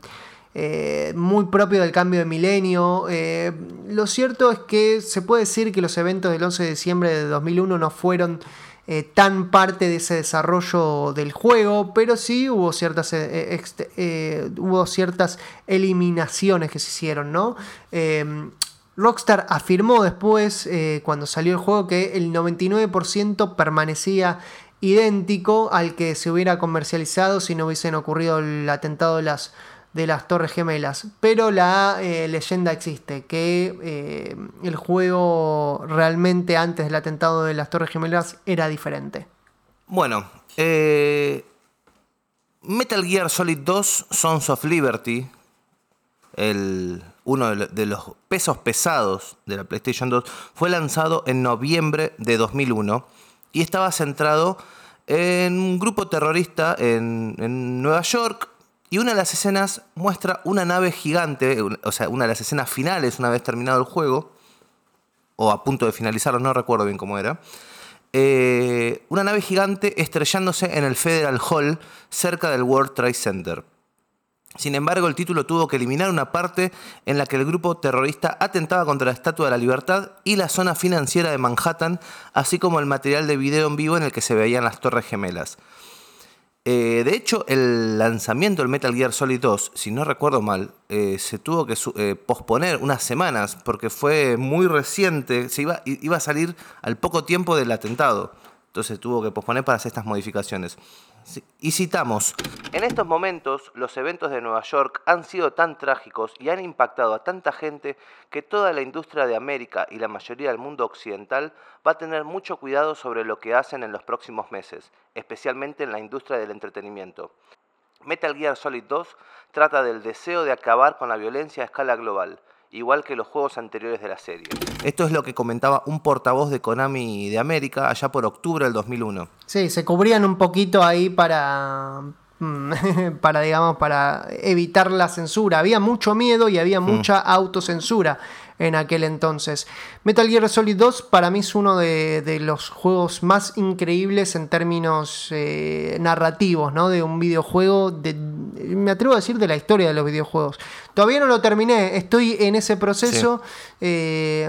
eh, muy propio del cambio de milenio. Eh, lo cierto es que se puede decir que los eventos del 11 de diciembre de 2001 no fueron eh, tan parte de ese desarrollo del juego, pero sí hubo ciertas, hubo ciertas eliminaciones que se hicieron, ¿no? Eh, Rockstar afirmó después, cuando salió el juego, que el 99% permanecía idéntico al que se hubiera comercializado si no hubiesen ocurrido el atentado de las, de las Torres Gemelas. Pero la eh, leyenda existe, que eh, el juego realmente antes del atentado de las Torres Gemelas era diferente.
Bueno, eh, Metal Gear Solid 2 Sons of Liberty, el, uno de lo- de los pesos pesados de la PlayStation 2, fue lanzado en noviembre de 2001 y estaba centrado en un grupo terrorista en Nueva York. Y una de las escenas muestra una nave gigante, o sea, una de las escenas finales, una vez terminado el juego, o a punto de finalizarlo, no recuerdo bien cómo era. eh, una nave gigante estrellándose en el Federal Hall cerca del World Trade Center. Sin embargo, el título tuvo que eliminar una parte en la que el grupo terrorista atentaba contra la Estatua de la Libertad y la zona financiera de Manhattan, así como el material de video en vivo en el que se veían las Torres Gemelas. Eh, de hecho, el lanzamiento del Metal Gear Solid 2, si no recuerdo mal, eh, se tuvo que eh, posponer unas semanas porque fue muy reciente, se iba, iba a salir al poco tiempo del atentado. Entonces tuvo que posponer para hacer estas modificaciones. Y citamos, en estos momentos los eventos de Nueva York han sido tan trágicos y han impactado a tanta gente que toda la industria de América y la mayoría del mundo occidental va a tener mucho cuidado sobre lo que hacen en los próximos meses, especialmente en la industria del entretenimiento. Metal Gear Solid 2 trata del deseo de acabar con la violencia a escala global, igual que los juegos anteriores de la serie. Esto es lo que comentaba un portavoz de Konami de América allá por octubre del 2001.
Sí, se cubrían un poquito ahí para para digamos para evitar la censura. Había mucho miedo y había mm. mucha autocensura en aquel entonces. Metal Gear Solid 2 para mí es uno de, los juegos más increíbles en términos eh, narrativos, ¿no? De un videojuego, de, me atrevo a decir de la historia de los videojuegos. Todavía no lo terminé, estoy en ese proceso. Eh,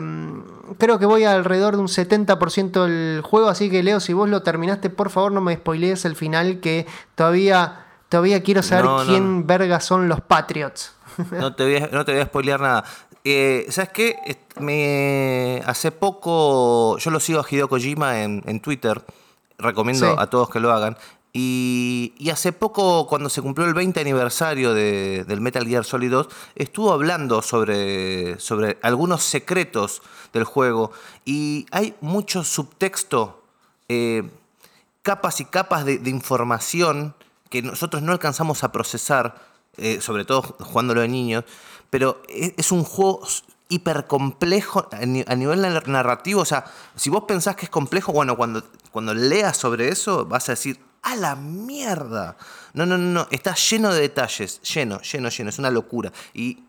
creo que voy alrededor de un 70% del juego, así que Leo, si vos lo terminaste, por favor no me spoilees el final que todavía... Todavía quiero saber quién verga son los Patriots.
No te, voy a, no te voy a spoilear nada. Eh, ¿Sabes qué? Me, hace poco, yo lo sigo a Hideo Kojima en, Twitter, recomiendo a todos que lo hagan. Y, hace poco, cuando se cumplió el 20 aniversario del Metal Gear Solid 2, estuvo hablando sobre, sobre algunos secretos del juego. Y hay mucho subtexto, eh, capas y capas de, información que nosotros no alcanzamos a procesar, eh, sobre todo jugándolo de niños pero e, es un juego hiper complejo a nivel narrativo. O sea, si vos pensás que es complejo, bueno, cuando, cuando leas sobre eso vas a decir, ¡a la mierda! No, no, no, no, está lleno de detalles, lleno, lleno, lleno, es una locura. Y,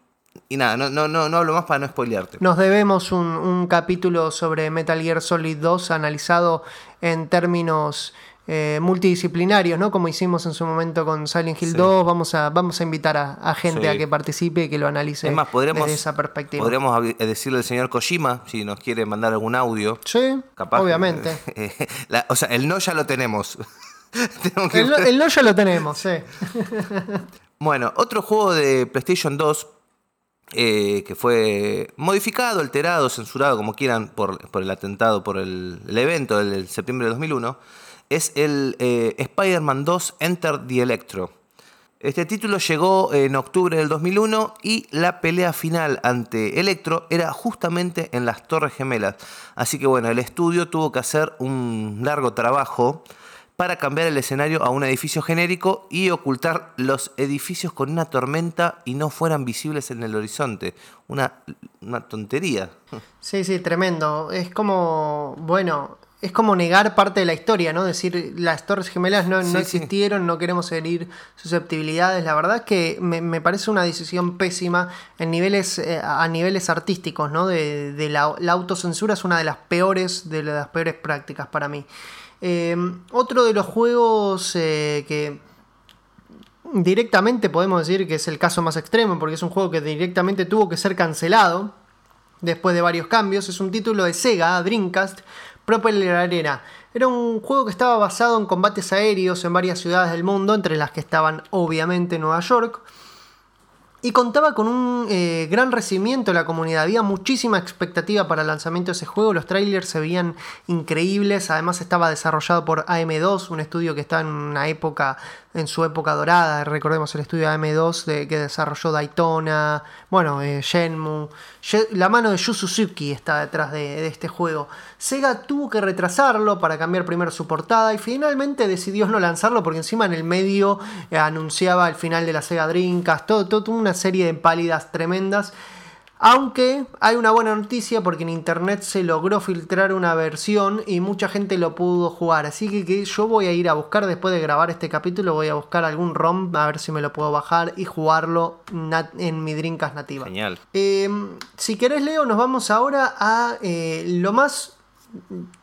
y nada, no, no, no, no hablo más para no spoilearte.
Nos debemos un, un capítulo sobre Metal Gear Solid 2 analizado en términos eh, multidisciplinarios, ¿no? Como hicimos en su momento con Silent Hill 2, vamos a, vamos a invitar a, gente a que participe y que lo analice
más, desde esa perspectiva. Podríamos decirle al señor Kojima, si nos quiere mandar algún audio.
Sí, obviamente.
o sea, el no ya lo tenemos.
el, no, ya lo tenemos, sí.
bueno, otro juego de PlayStation 2 eh, que fue modificado, alterado, censurado, como quieran, por, el atentado, por el, el evento del septiembre de 2001 es el eh, Spider-Man 2 Enter the Electro. Este título llegó en octubre del 2001 y la pelea final ante Electro era justamente en las Torres Gemelas. Así que bueno, el estudio tuvo que hacer un largo trabajo para cambiar el escenario a un edificio genérico y ocultar los edificios con una tormenta y no fueran visibles en el horizonte. Una, una tontería.
Sí, sí, tremendo. Es como, bueno, es como negar parte de la historia, ¿no? Decir, las Torres Gemelas no, existieron, no queremos herir susceptibilidades. La verdad es que me, parece una decisión pésima en niveles, eh, a niveles artísticos, ¿no? De, la, autocensura es una de las peores, de las peores prácticas para mí. Em, otro de los juegos eh, que directamente podemos decir que es el caso más extremo, porque es un juego que directamente tuvo que ser cancelado después de varios cambios, es un título de Sega, Dreamcast, Propeller Arena. Era un juego que estaba basado en combates aéreos en varias ciudades del mundo, entre las que estaban obviamente Nueva York. Y contaba con un eh, gran recibimiento de la comunidad. Había muchísima expectativa para el lanzamiento de ese juego. Los trailers se veían increíbles. Además estaba desarrollado por AM2, un estudio que está en una época en su época dorada. Recordemos el estudio AM2 de, que desarrolló Daytona, bueno, eh, Shenmue. La mano de Yu Suzuki está detrás de, este juego. Sega tuvo que retrasarlo para cambiar primero su portada y finalmente decidió no lanzarlo porque encima en el medio eh, anunciaba el final de la Sega Dreamcast, todo, toda una serie de pálidas tremendas. Aunque hay una buena noticia porque en internet se logró filtrar una versión y mucha gente lo pudo jugar. Así que, yo voy a ir a buscar después de grabar este capítulo, voy a buscar algún ROM a ver si me lo puedo bajar y jugarlo en mi Dreamcast nativa.
Genial.
Em, si querés, Leo, nos vamos ahora a eh, lo más,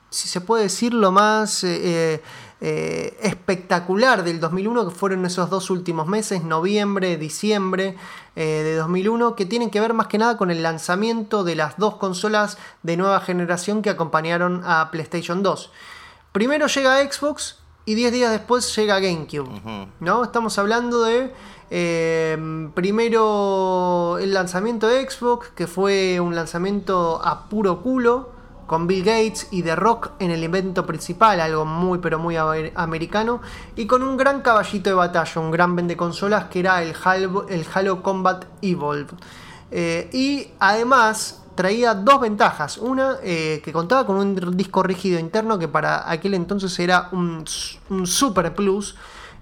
si se puede decir, lo más... Eh, eh, espectacular del 2001, que fueron esos dos últimos meses, noviembre, diciembre eh, de 2001, que tienen que ver más que nada con el lanzamiento de las dos consolas de nueva generación que acompañaron a PlayStation 2. Primero llega Xbox y 10 días después llega GameCube. ¿no? Estamos hablando de eh, primero el lanzamiento de Xbox, que fue un lanzamiento a puro culo con Bill Gates y The Rock en el evento principal, algo muy pero muy americano, y con un gran caballito de batalla, un gran vende consolas que era el Halo, el Halo Combat Evolved. Eh, y además traía dos ventajas. Una, eh, que contaba con un disco rígido interno que para aquel entonces era un, un super plus.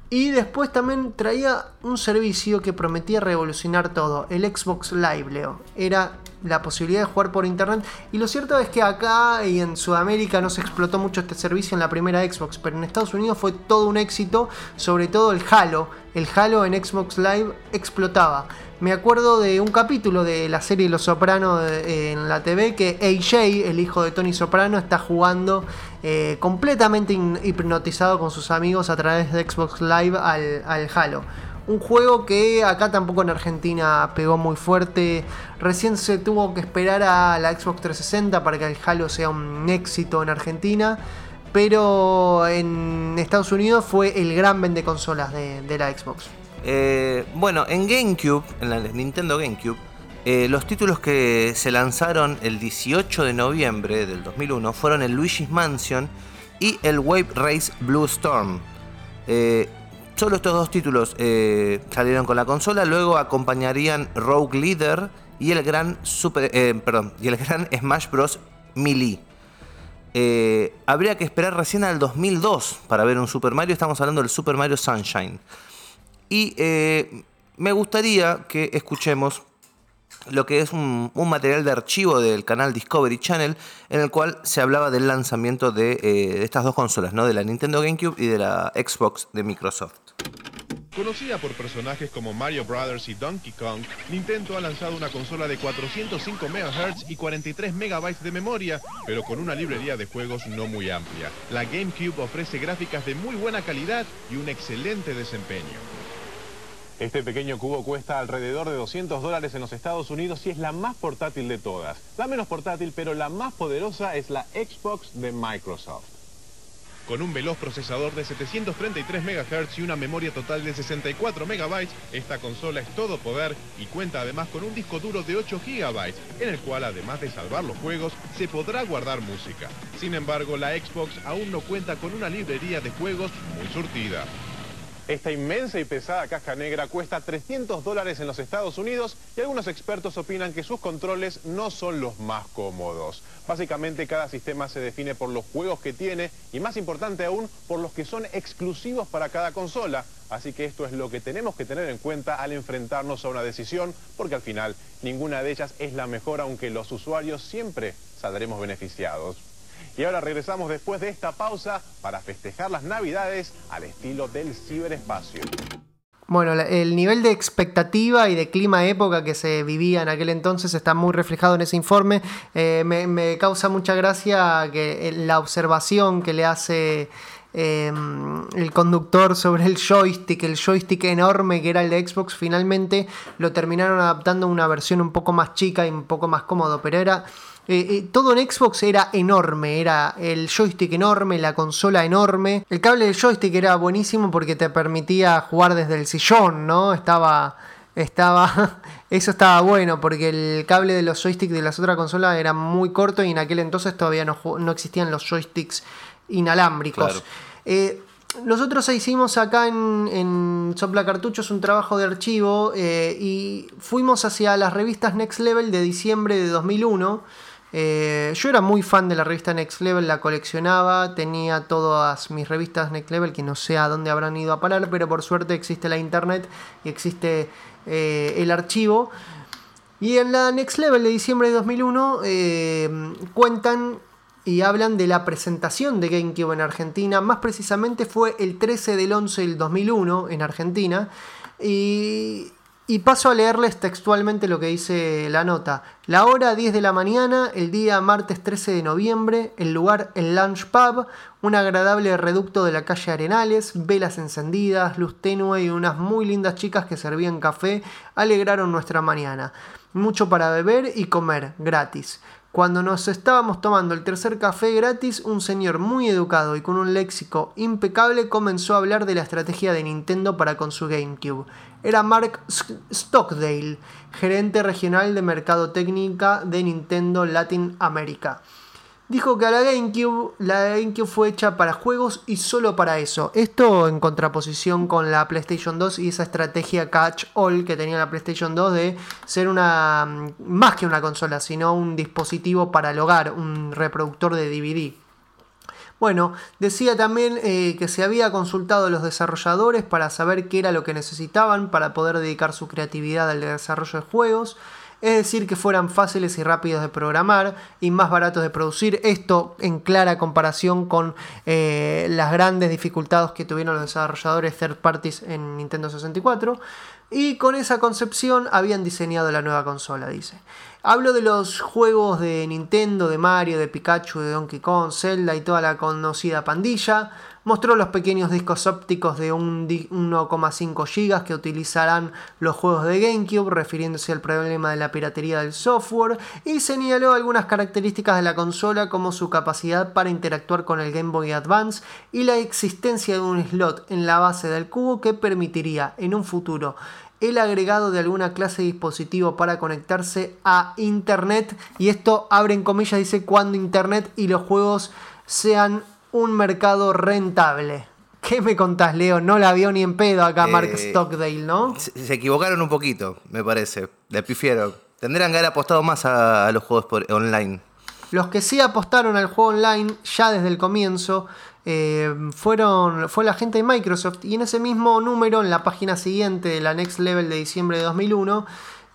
Y después también traía un servicio que prometía revolucionar todo, el Xbox Live, Leo. Era la posibilidad de jugar por internet. Y lo cierto es que acá y en Sudamérica no se explotó mucho este servicio en la primera Xbox, pero en Estados Unidos fue todo un éxito, sobre todo el Halo. El Halo en Xbox Live explotaba. Me acuerdo de un capítulo de la serie Los Sopranos eh, en la TV que AJ, el hijo de Tony Soprano, está jugando eh, completamente hipnotizado con sus amigos a través de Xbox Live al, al Halo. Un juego que acá tampoco en Argentina pegó muy fuerte. Recién se tuvo que esperar a la Xbox 360 para que el Halo sea un éxito en Argentina. Pero en Estados Unidos fue el gran vende consolas de, la Xbox.
Eh, bueno, en GameCube, en la Nintendo GameCube, eh, los títulos que se lanzaron el 18 de noviembre del 2001 fueron el Luigi's Mansion y el Wave Race Blue Storm. Eh, Solo estos dos títulos eh, salieron con la consola, luego acompañarían Rogue Leader y el gran, Super, eh, perdón, y el gran Smash Bros. Melee. Eh, habría que esperar recién al 2002 para ver un Super Mario, estamos hablando del Super Mario Sunshine. Y me gustaría que escuchemos lo que es un, material de archivo del canal Discovery Channel en el cual se hablaba del lanzamiento de, de estas dos consolas, ¿no? de la Nintendo GameCube y de la Xbox de Microsoft.
Conocida por personajes como Mario Brothers y Donkey Kong, Nintendo ha lanzado una consola de 405 MHz y 43 MB de memoria, pero con una librería de juegos no muy amplia. La GameCube ofrece gráficas de muy buena calidad y un excelente desempeño. Este pequeño cubo cuesta alrededor de 200 dólares en los Estados Unidos y es la más portátil de todas. La menos portátil, pero la más poderosa es la Xbox de Microsoft. Con un veloz procesador de 733 MHz y una memoria total de 64 MB, esta consola es todo poder y cuenta además con un disco duro de 8 GB, en el cual además de salvar los juegos, se podrá guardar música. Sin embargo, la Xbox aún no cuenta con una librería de juegos muy surtida. Esta inmensa y pesada caja negra cuesta 300 dólares en los Estados Unidos y algunos expertos opinan que sus controles no son los más cómodos. Básicamente cada sistema se define por los juegos que tiene y más importante aún por los que son exclusivos para cada consola. Así que esto es lo que tenemos que tener en cuenta al enfrentarnos a una decisión porque al final ninguna de ellas es la mejor aunque los usuarios siempre saldremos beneficiados. Y ahora regresamos después de esta pausa para festejar las navidades al estilo del ciberespacio.
Bueno, el nivel de expectativa y de clima época que se vivía en aquel entonces está muy reflejado en ese informe. Eh, me, causa mucha gracia que la observación que le hace em, el conductor sobre el joystick, el joystick enorme que era el de Xbox, finalmente lo terminaron adaptando a una versión un poco más chica y un poco más cómodo, pero era eh, eh, todo en Xbox era enorme, era el joystick enorme, la consola enorme. El cable del joystick era buenísimo porque te permitía jugar desde el sillón, ¿no? Estaba, estaba, eso estaba bueno porque el cable de los joysticks de las otras consolas era muy corto y en aquel entonces todavía no, no existían los joysticks inalámbricos. Eh, nosotros hicimos acá en, en, Sopla Cartuchos un trabajo de archivo y fuimos hacia las revistas Next Level de diciembre de 2001 eh, yo era muy fan de la revista Next Level, la coleccionaba, tenía todas mis revistas Next Level, que no sé a dónde habrán ido a parar, pero por suerte existe la internet y existe eh, el archivo. Y en la Next Level de diciembre de 2001 eh, cuentan y hablan de la presentación de GameCube en Argentina. Más precisamente fue el 13 del 11 del 2001 en Argentina. Y y paso a leerles textualmente lo que dice la nota. La hora 10 de la mañana, el día martes 13 de noviembre, el lugar el Lunch Pub, un agradable reducto de la calle Arenales, velas encendidas, luz tenue y unas muy lindas chicas que servían café alegraron nuestra mañana. Mucho para beber y comer, gratis. Cuando nos estábamos tomando el tercer café gratis, un señor muy educado y con un léxico impecable comenzó a hablar de la estrategia de Nintendo para con su GameCube. Era Mark Stockdale, gerente regional de mercado técnica de Nintendo Latin America. dijo que a la GameCube, la GameCube fue hecha para juegos y solo para eso. Esto en contraposición con la PlayStation 2 y esa estrategia catch all que tenía la PlayStation 2 de ser una mm, más que una consola, sino un dispositivo para el hogar, un reproductor de DVD. Bueno, decía también eh, que se había consultado a los desarrolladores para saber qué era lo que necesitaban para poder dedicar su creatividad al desarrollo de juegos es decir, que fueran fáciles y rápidos de programar y más baratos de producir. Esto en clara comparación con eh, las grandes dificultades que tuvieron los desarrolladores third parties en Nintendo 64. Y con esa concepción habían diseñado la nueva consola, dice. Hablo de los juegos de Nintendo, de Mario, de Pikachu, de Donkey Kong, Zelda y toda la conocida pandilla Mostró los pequeños discos ópticos de 1,5 GB que utilizarán los juegos de GameCube, refiriéndose al problema de la piratería del software, y señaló algunas características de la consola como su capacidad para interactuar con el Game Boy Advance y la existencia de un slot en la base del cubo que permitiría en un futuro el agregado de alguna clase de dispositivo para conectarse a Internet. Y esto abre en comillas, dice cuando Internet y los juegos sean un mercado rentable. ¿Qué me contás, Leo? No la vio ni en pedo acá Mark eh, Stockdale, ¿no?
Se, equivocaron un poquito, me parece. Le pifieron. Tendrían que haber apostado más a, los juegos online.
Los que sí apostaron al juego online ya desde el comienzo eh, fueron, fue la gente de Microsoft y en ese mismo número, en la página siguiente de la Next Level de diciembre de 2001,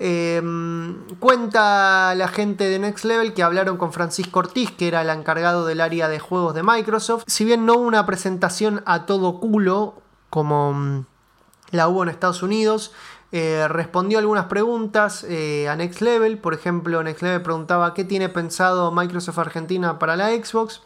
Em, cuenta la gente de Next Level que hablaron con Francisco Ortiz, que era el encargado del área de juegos de Microsoft. Si bien no una presentación a todo culo como mm, la hubo en Estados Unidos, eh, respondió algunas preguntas eh, a Next Level. Por ejemplo, Next Level preguntaba qué tiene pensado Microsoft Argentina para la Xbox.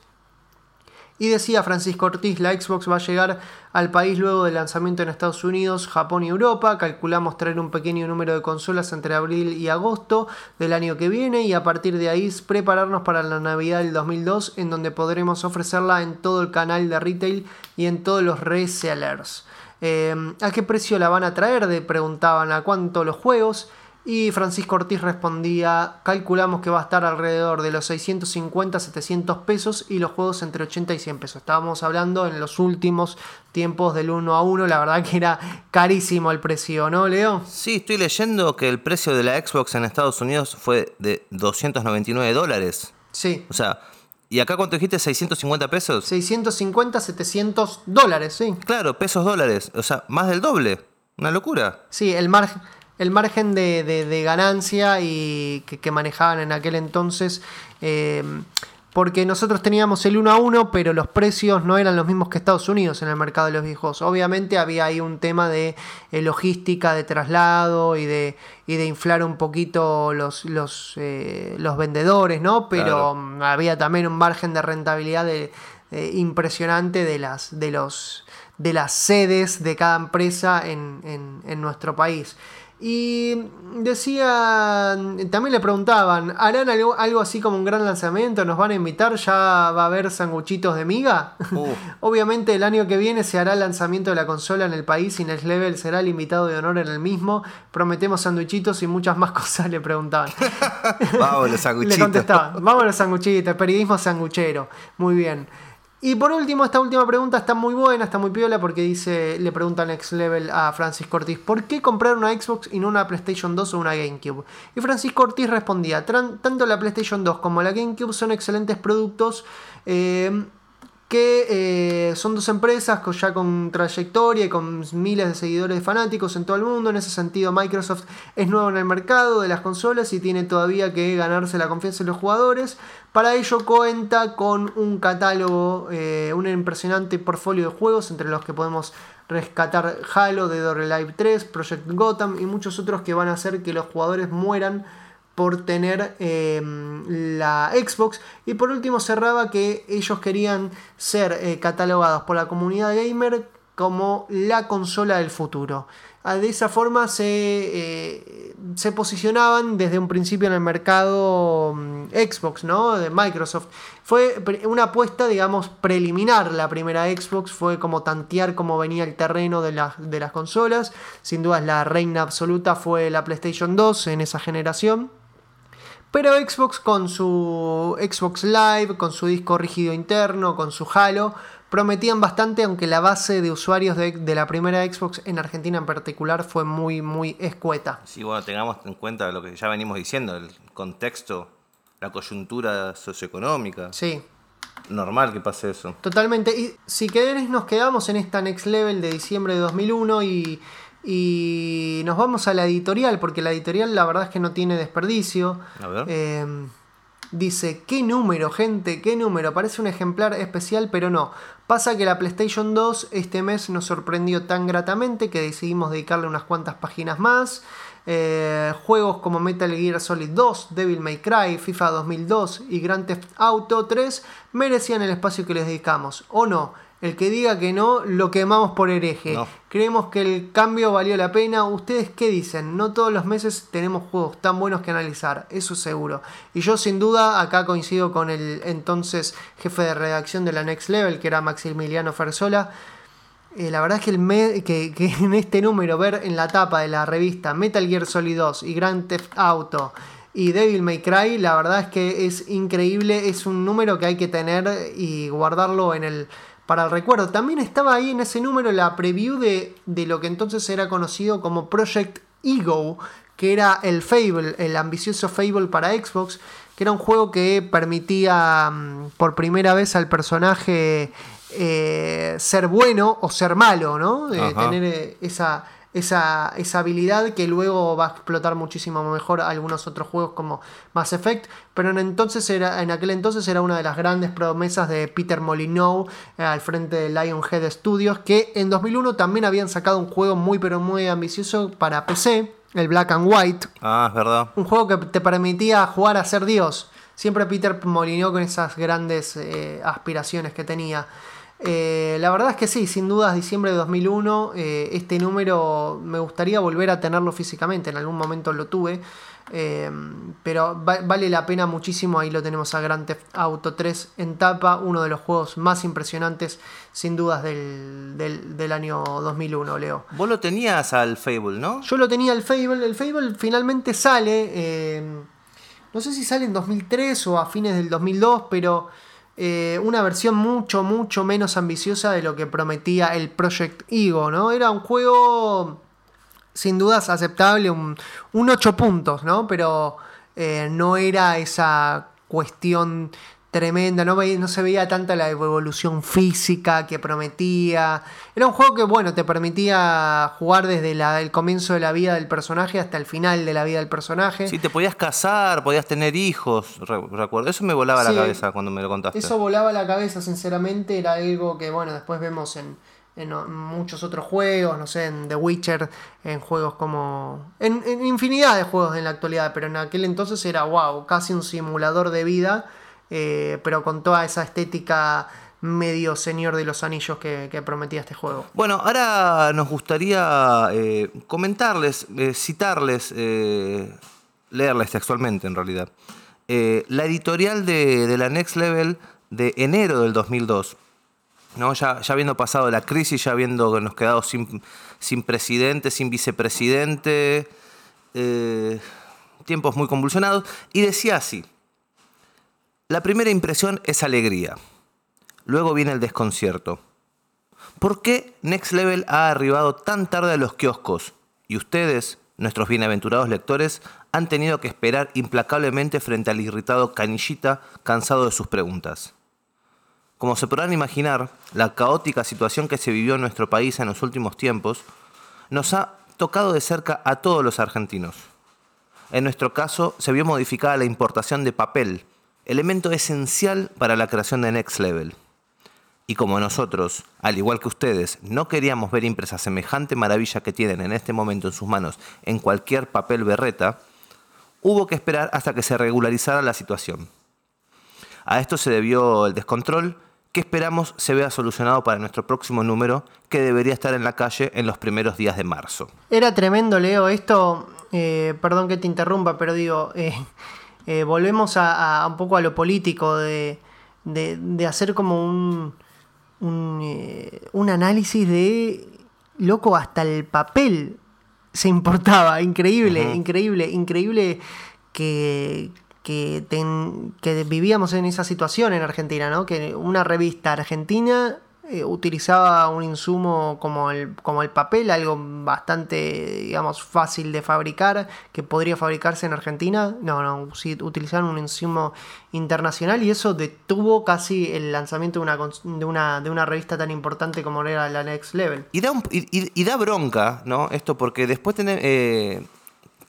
Y decía Francisco Ortiz, la Xbox va a llegar al país luego del lanzamiento en Estados Unidos, Japón y Europa. Calculamos traer un pequeño número de consolas entre abril y agosto del año que viene y a partir de ahí prepararnos para la Navidad del 2002 en donde podremos ofrecerla en todo el canal de retail y en todos los resellers. Eh, ¿A qué precio la van a traer? De, preguntaban a cuánto los juegos. Y Francisco Ortiz respondía, calculamos que va a estar alrededor de los 650, 700 pesos y los juegos entre 80 y 100 pesos. Estábamos hablando en los últimos tiempos del 1 a 1, la verdad que era carísimo el precio, ¿no, Leo?
Sí, estoy leyendo que el precio de la Xbox en Estados Unidos fue de 299 dólares.
Sí.
O sea, ¿y acá cuánto dijiste? ¿650 pesos?
650, 700 dólares, sí.
Claro, pesos dólares. O sea, más del doble. Una locura.
Sí, el margen el margen de, ganancia y que, manejaban en aquel entonces. Eh, porque nosotros teníamos el 1 a 1, pero los precios no eran los mismos que Estados Unidos en el mercado de los viejos. Obviamente había ahí un tema de eh, logística, de traslado y de, de inflar un poquito los, los, eh, los vendedores, ¿no? Pero había también un margen de rentabilidad impresionante de las, de, los, de las sedes de cada empresa en, en nuestro país. Y decían, también le preguntaban, ¿harán algo, algo, así como un gran lanzamiento? ¿Nos van a invitar? ¿Ya va a haber sanguchitos de miga? Obviamente el año que viene se hará el lanzamiento de la consola en el país y Next Level será el invitado de honor en el mismo. Prometemos sanguchitos y muchas más cosas le preguntaban.
vamos los sanguchitos.
le contestaban, vamos los sanguchitos, periodismo sanguchero. Muy bien. Y por último, esta última pregunta está muy buena, está muy piola porque dice, le pregunta Next Level a Francis Cortis, ¿por qué comprar una Xbox y no una PlayStation 2 o una GameCube? Y Francis Cortis respondía, tanto la PlayStation 2 como la GameCube son excelentes productos. Eh, que eh, son dos empresas ya con trayectoria y con miles de seguidores de fanáticos en todo el mundo. En ese sentido, Microsoft es nuevo en el mercado de las consolas y tiene todavía que ganarse la confianza de los jugadores. Para ello cuenta con un catálogo, eh, un impresionante portfolio de juegos, entre los que podemos rescatar Halo, Dead or Alive 3, Project Gotham y muchos otros que van a hacer que los jugadores mueran por tener em, la Xbox. Y por último cerraba que ellos querían ser eh, catalogados por la comunidad gamer como la consola del futuro. Ah, de esa forma se, eh, se posicionaban desde un principio en el mercado mm, Xbox, ¿no? De Microsoft. Fue una apuesta, digamos, preliminar. La primera Xbox fue como tantear cómo venía el terreno de, de las consolas. Sin duda la reina absoluta fue la PlayStation 2 en esa generación. Pero Xbox con su Xbox Live, con su disco rígido interno, con su Halo, prometían bastante, aunque la base de usuarios de, de, la primera Xbox en Argentina en particular fue muy, muy escueta.
Sí, bueno, tengamos en cuenta lo que ya venimos diciendo, el contexto, la coyuntura socioeconómica.
Sí.
Normal que pase eso.
Totalmente. Y si querés, nos quedamos en esta Next Level de diciembre de 2001 y, y nos vamos a la editorial, porque la editorial la verdad es que no tiene desperdicio.
A ver.
Eh, Dice, ¿qué número, gente? ¿Qué número? Parece un ejemplar especial, pero no. Pasa que la PlayStation 2 este mes nos sorprendió tan gratamente que decidimos dedicarle unas cuantas páginas más. Eh, juegos como Metal Gear Solid 2, Devil May Cry, FIFA 2002 y Grand Theft Auto 3 merecían el espacio que les dedicamos. ¿O no? El que diga que no, lo quemamos por hereje.
No.
Creemos que el cambio valió la pena. ¿Ustedes qué dicen? No todos los meses tenemos juegos tan buenos que analizar, eso seguro. Y yo sin duda acá coincido con el entonces jefe de redacción de la Next Level, que era Maximiliano Fersola. Eh, la verdad es que, el me- que, que en este número ver en la tapa de la revista Metal Gear Solid 2 y Grand Theft Auto y Devil May Cry, la verdad es que es increíble, es un número que hay que tener y guardarlo en el para el recuerdo. También estaba ahí en ese número la preview de, de lo que entonces era conocido como Project Ego, que era el Fable, el ambicioso Fable para Xbox, que era un juego que permitía mm, por primera vez al personaje eh, ser bueno o ser malo, ¿no?
Ajá.
tener eh, esa, esa, esa habilidad que luego va a explotar muchísimo mejor algunos otros juegos como Mass Effect, pero en, entonces era, en aquel entonces era una de las grandes promesas de Peter Molyneux eh, al frente de Lionhead Studios, que en 2001 también habían sacado un juego muy pero muy ambicioso para PC, el Black and White,
Ah, es verdad.
un juego que te permitía jugar a ser Dios. Siempre Peter Molyneux con esas grandes eh, aspiraciones que tenía. Eh, la verdad es que sí, sin dudas, diciembre de 2001, eh, este número me gustaría volver a tenerlo físicamente, en algún momento lo tuve, eh, pero va- vale la pena muchísimo, ahí lo tenemos a Grand Theft Auto 3 en tapa, uno de los juegos más impresionantes sin dudas del, del- del año 2001, Leo.
Vos lo tenías al Fable, ¿no?
Yo lo tenía el Fable. El Fable finalmente sale. no sé si sale en 2003 o a fines del 2002, pero eh, una versión mucho, mucho menos ambiciosa de lo que prometía el Project Ego, ¿no? Era un juego sin dudas aceptable, un, un 8 puntos, ¿no? Pero eh, no era esa cuestión tremenda, no, no se veía tanta la evolución física que prometía. Era un juego que, bueno, te permitía jugar desde la- el comienzo de la vida del personaje hasta el final de la vida del personaje.
Sí, te podías casar, podías tener hijos, re- recuerdo. Eso me volaba
Sí.
la cabeza cuando me lo contaste.
Eso volaba la cabeza, sinceramente, era algo que, bueno, después vemos en, en muchos otros juegos, no sé, en The Witcher, en juegos como... En, en infinidad de juegos en la actualidad, pero en aquel entonces era, wow, casi un simulador de vida, eh, pero con toda esa estética medio señor de los anillos que, prometía este juego.
Bueno, ahora nos gustaría eh, comentarles, eh, citarles, leerles textualmente en realidad, la editorial de, de la Next Level de enero del 2002. ¿no? Ya, ya habiendo pasado la crisis, ya habiendo nos quedado sin, sin presidente, sin vicepresidente, tiempos muy convulsionados, y decía así, la primera impresión es alegría, luego viene el desconcierto. ¿Por qué Next Level ha arribado tan tarde a los kioscos? Y ustedes, nuestros bienaventurados lectores, han tenido que esperar implacablemente frente al irritado canillita cansado de sus preguntas. Como se podrán imaginar, la caótica situación que se vivió en nuestro país en los últimos tiempos nos ha tocado de cerca a todos los argentinos. En nuestro caso, se vio modificada la importación de papel, elemento esencial para la creación de Next Level. Y como nosotros, al igual que ustedes, no queríamos ver impresa semejante maravilla que tienen en este momento en sus manos en cualquier papel berreta, hubo que esperar hasta que se regularizara la situación. A esto se debió el descontrol que esperamos se vea solucionado para nuestro próximo número, que debería estar en la calle en los primeros días de marzo.
Era tremendo, Leo. Esto, eh, perdón que te interrumpa, pero digo, eh, eh, volvemos a, a un poco a lo político, de, de- de hacer como un, un, eh, un análisis de, loco, hasta el papel se importaba. Increíble, increíble, increíble que, que, ten- que vivíamos en esa situación en Argentina, ¿no? Que una revista argentina eh, utilizaba un insumo como el, como el papel, algo bastante, digamos, fácil de fabricar, que podría fabricarse en Argentina. No, no, sí, utilizaban un insumo internacional y eso detuvo casi el lanzamiento de una, de una, de una revista tan importante como era la Next Level.
Y da, un- y- y da bronca, ¿no? Esto porque después tener- eh,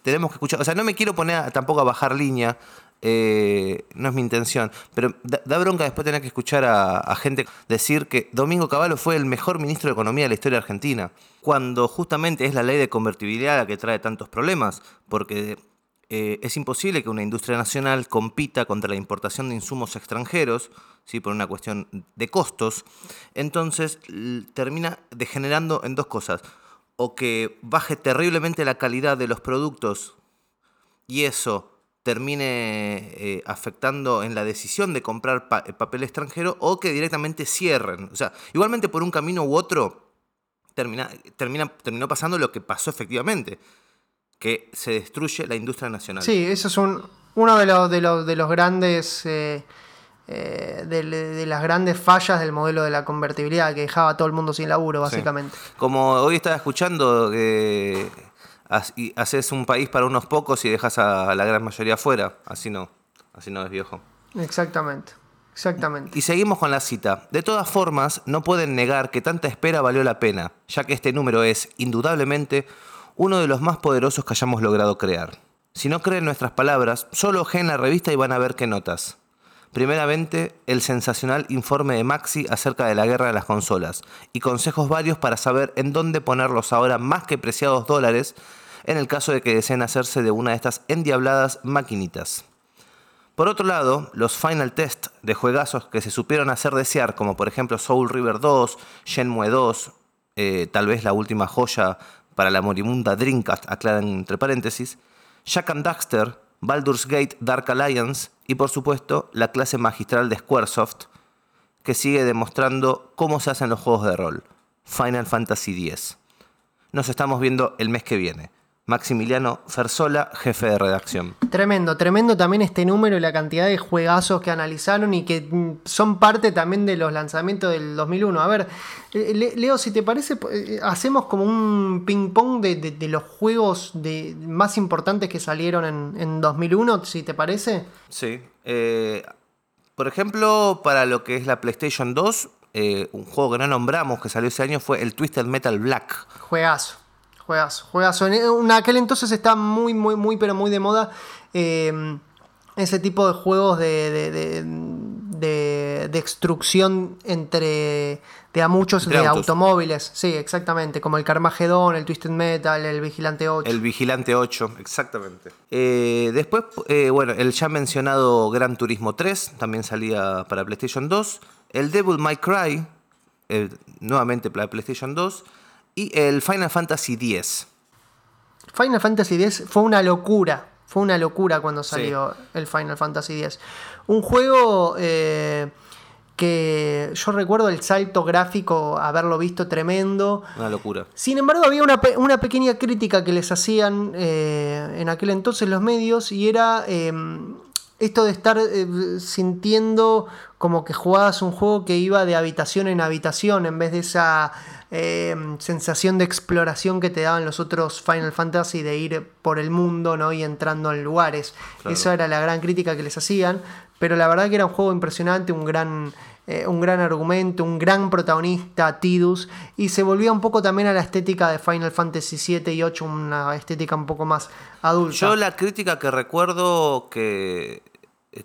tenemos que escuchar. O sea, no me quiero poner a- tampoco a bajar línea. Eh, no es mi intención. Pero da, bronca después tener que escuchar a, gente decir que Domingo Cavallo fue el mejor ministro de Economía de la historia argentina. Cuando justamente es la ley de convertibilidad la que trae tantos problemas. Porque eh, es imposible que una industria nacional compita contra la importación de insumos extranjeros, ¿sí? por una cuestión de costos. Entonces termina degenerando en dos cosas. O que baje terriblemente la calidad de los productos y eso termine eh, afectando en la decisión de comprar pa- papel extranjero o que directamente cierren. O sea, igualmente por un camino u otro termina, termina, terminó pasando lo que pasó efectivamente, que se destruye la industria nacional.
Sí, eso es un, uno de los, de los, de los grandes. eh, eh, de, de las grandes fallas del modelo de la convertibilidad que dejaba a todo el mundo sin laburo, básicamente.
Como hoy estaba escuchando y haces un país para unos pocos y dejas a la gran mayoría afuera. Así no, así no es viejo.
Exactamente. Exactamente.
Y seguimos con la cita. De todas formas, no pueden negar que tanta espera valió la pena, ya que este número es, indudablemente, uno de los más poderosos que hayamos logrado crear. Si no creen nuestras palabras, solo ojeen la revista y van a ver qué notas. Primeramente, el sensacional informe de Maxi acerca de la guerra de las consolas y consejos varios para saber en dónde poner los ahora más que preciados dólares en el caso de que deseen hacerse de una de estas endiabladas maquinitas. Por otro lado, los final test de juegazos que se supieron hacer desear, como por ejemplo Soul River 2, Shenmue 2, eh, tal vez la última joya para la moribunda Dreamcast, aclaran entre paréntesis, Jack and Daxter, Baldur's Gate Dark Alliance y por supuesto la clase magistral de Squaresoft, que sigue demostrando cómo se hacen los juegos de rol, Final Fantasy X. Nos estamos viendo el mes que viene. Maximiliano Fersola, jefe de redacción.
Tremendo, tremendo también este número y la cantidad de juegazos que analizaron y que mm, son parte también de los lanzamientos del 2001. A ver, eh, Le- Leo, si te parece, eh, hacemos como un ping-pong de, de- de los juegos de, más importantes que salieron en, en 2001, si te parece.
Sí. eh, por ejemplo, para lo que es la PlayStation 2, eh, un juego que no nombramos que salió ese año fue el Twisted Metal Black.
Juegazo, juegazo, juegazo. En, aquel entonces está muy, muy, muy, pero muy de moda eh, ese tipo de juegos de, de, de, de- de extrucción entre de a muchos
Entre
de
autos.
automóviles. Sí, exactamente. Como el Carmageddon, el Twisted Metal, el Vigilante 8.
El Vigilante 8, exactamente. Eh, después, eh, bueno, el ya mencionado Gran Turismo 3 también salía para PlayStation 2. El Devil May Cry, eh, nuevamente para PlayStation 2. Y el Final Fantasy X.
Final Fantasy X fue una locura. Fue una locura cuando
Sí.
salió el Final Fantasy X. Un juego eh, que yo recuerdo el salto gráfico, haberlo visto tremendo.
Una locura.
Sin embargo, había una, una pequeña crítica que les hacían eh, en aquel entonces los medios y era eh, esto de estar eh, sintiendo como que jugabas un juego que iba de habitación en habitación en vez de esa eh, sensación de exploración que te daban los otros Final Fantasy de ir por el mundo ¿no? y entrando en lugares.
Claro.
Eso era la gran crítica que les hacían, pero la verdad que era un juego impresionante, un gran, eh, un gran argumento, un gran protagonista, Tidus, y se volvía un poco también a la estética de Final Fantasy 7 y 8, una estética un poco más adulta.
Yo la crítica que recuerdo que,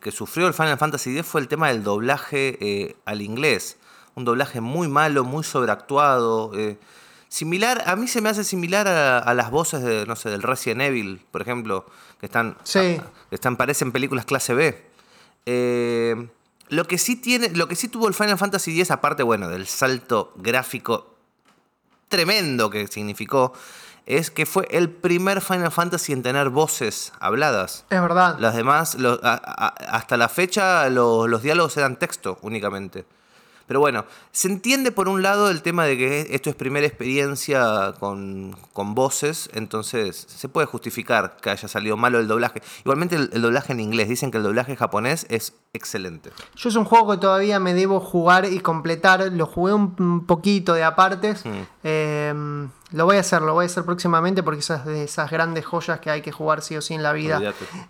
que sufrió el Final Fantasy X fue el tema del doblaje eh, al inglés. Un doblaje muy malo, muy sobreactuado. eh, similar, a mí se me hace similar a, a las voces de, no sé, del Resident Evil, por ejemplo, que están,
Sí.
que están parecen películas clase B. Eh, lo que sí tiene, lo que sí tuvo el Final Fantasy X, aparte, bueno, del salto gráfico tremendo que significó, es que fue el primer Final Fantasy en tener voces habladas.
Es verdad.
Las demás, a- hasta la fecha, lo- los diálogos eran texto únicamente. Pero bueno, se entiende por un lado el tema de que esto es primera experiencia con, con voces, entonces se puede justificar que haya salido malo el doblaje. Igualmente el, el doblaje en inglés, dicen que el doblaje japonés es excelente.
Yo es un juego que todavía me debo jugar y completar. Lo jugué un, poquito de apartes.
Mm.
Eh, lo voy a hacer, lo voy a hacer próximamente porque esas de esas grandes joyas que hay que jugar sí o sí en la vida.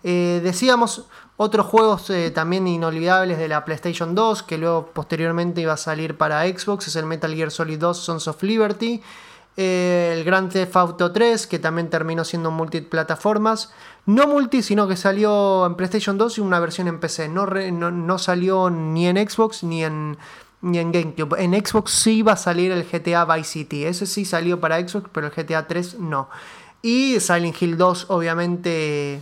Eh, decíamos otros juegos eh, también inolvidables de la PlayStation 2 que luego posteriormente iba a salir para Xbox. Es el Metal Gear Solid 2 Sons of Liberty. Eh, el Grand Theft Auto 3, que también terminó siendo multiplataformas. No multi, sino que salió en PlayStation 2 y una versión en PC. No, no, no salió ni en Xbox ni en, ni en GameCube. En Xbox sí iba a salir el GTA Vice City. Ese sí salió para Xbox, pero el GTA 3 no. Y Silent Hill 2, obviamente,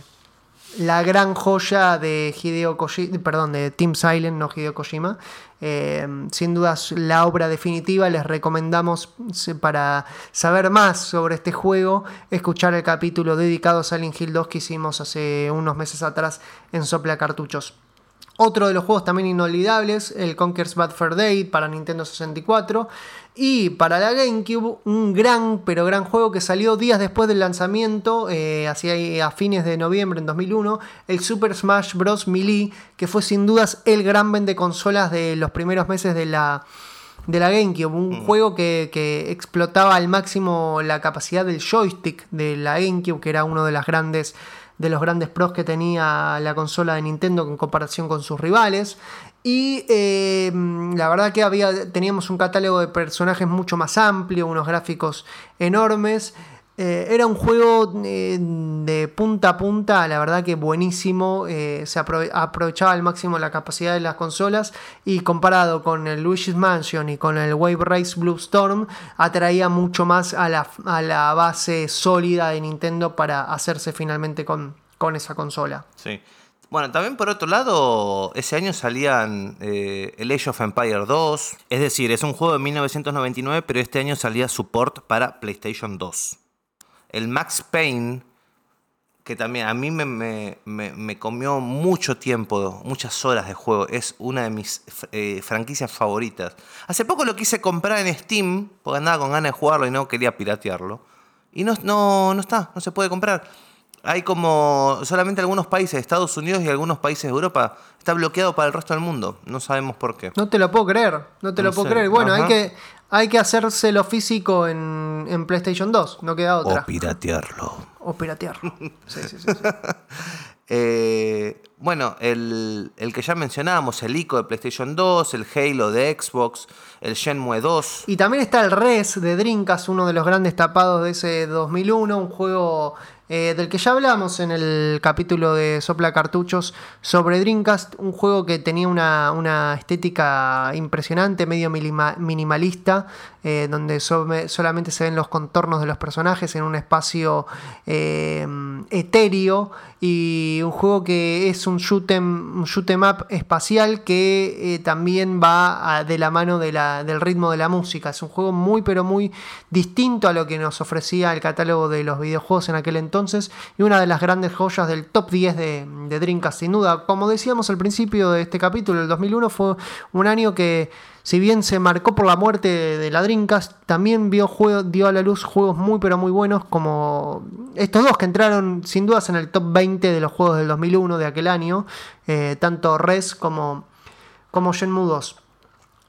la gran joya de Hideo Kojima, perdón, de Team Silent, no Hideo Kojima. Eh, sin dudas la obra definitiva, les recomendamos para saber más sobre este juego, escuchar el capítulo dedicado a Silent Hill 2 que hicimos hace unos meses atrás en Sopla Cartuchos. Otro de los juegos también inolvidables, el Conker's Bad Fur Day para Nintendo 64. Y para la GameCube, un gran, pero gran juego que salió días después del lanzamiento, eh, hacia a fines de noviembre en 2001, el Super Smash Bros. Melee, que fue sin dudas el gran vende consolas de los primeros meses de la, de la GameCube. Un juego que, que explotaba al máximo la capacidad del joystick de la GameCube, que era uno de las grandes de los grandes pros que tenía la consola de Nintendo en comparación con sus rivales. Y eh, la verdad que había, teníamos un catálogo de personajes mucho más amplio, unos gráficos enormes. Eh, era un juego eh, de punta a punta, la verdad que buenísimo. eh, se aprove- aprovechaba al máximo la capacidad de las consolas y comparado con el Luigi's Mansion y con el Wave Race Blue Storm, atraía mucho más a la, a la base sólida de Nintendo para hacerse finalmente con, con esa consola.
Sí. Bueno, también por otro lado, ese año salían eh, el Age of Empire 2. Es decir, es un juego de 1999, pero este año salía support para PlayStation 2. El Max Payne, que también a mí me, me- me- me comió mucho tiempo, muchas horas de juego. Es una de mis eh, franquicias favoritas. Hace poco lo quise comprar en Steam, porque andaba con ganas de jugarlo y no quería piratearlo. Y no, no, no está, no se puede comprar. Hay como solamente algunos países, Estados Unidos y algunos países de Europa, está bloqueado para el resto del mundo. No sabemos por qué.
No te lo puedo creer, no te
No
lo puedo
sé,
creer. Bueno, hay que, hay que hacérselo físico en, en PlayStation 2, no queda otra.
O piratearlo.
O piratearlo. Sí, sí, sí, sí.
Eh, bueno, el, el que ya mencionábamos, el ICO de PlayStation 2, el Halo de Xbox, el Shenmue 2.
Y también está el Res de Dreamcast, uno de los grandes tapados de ese 2001, un juego eh, del que ya hablamos en el capítulo de Sopla Cartuchos sobre Dreamcast, un juego que tenía una, una estética impresionante, medio minimalista, eh, donde so- solamente se ven los contornos de los personajes en un espacio eh, etéreo y un juego que es un shoot 'em, up espacial que eh, también va de la mano de la- del ritmo de la música. Es un juego muy pero muy distinto a lo que nos ofrecía el catálogo de los videojuegos en aquel entonces y una de las grandes joyas del top 10 de, de Dreamcast sin duda. Como decíamos al principio de este capítulo, el 2001 fue un año que si bien se marcó por la muerte de la Dreamcast, también vio juego- dio a la luz juegos muy pero muy buenos como estos dos que entraron sin dudas en el top 20 de los juegos del 2001 de aquel año, eh, tanto Res como, como Shenmue 2.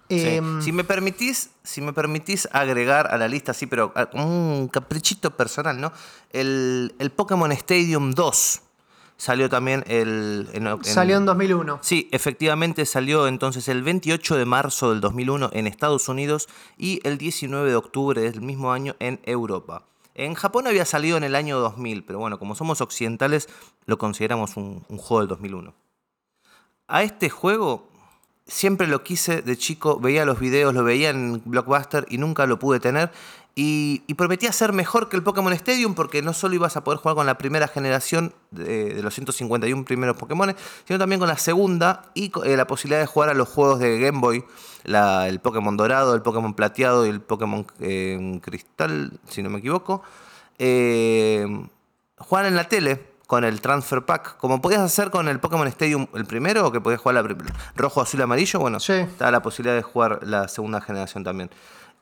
Sí.
Em,
Si me permitís, si me permitís agregar a la lista, sí, pero ah, como un caprichito personal, ¿no? El, el Pokémon Stadium 2 salió también el. en- en-
Salió en 2001.
Sí, efectivamente salió entonces el 28 de marzo del 2001 en Estados Unidos y el 19 de octubre del mismo año en Europa. En Japón había salido en el año 2000, pero bueno, como somos occidentales, lo consideramos un, un juego del 2001. A este juego siempre lo quise de chico, veía los videos, lo veía en Blockbuster y nunca lo pude tener. Y, y prometía ser mejor que el Pokémon Stadium porque no solo ibas a poder jugar con la primera generación de, de los 151 primeros Pokémon, sino también con la segunda y eh, la posibilidad de jugar a los juegos de Game Boy, la- el Pokémon Dorado, el Pokémon Plateado y el Pokémon eh, Cristal, si no me equivoco. Eh, jugar en la tele con el Transfer Pack, como podías hacer con el Pokémon Stadium el primero, que podías jugar la rojo, azul, amarillo, bueno,
Sí.
está la posibilidad de jugar la segunda generación también.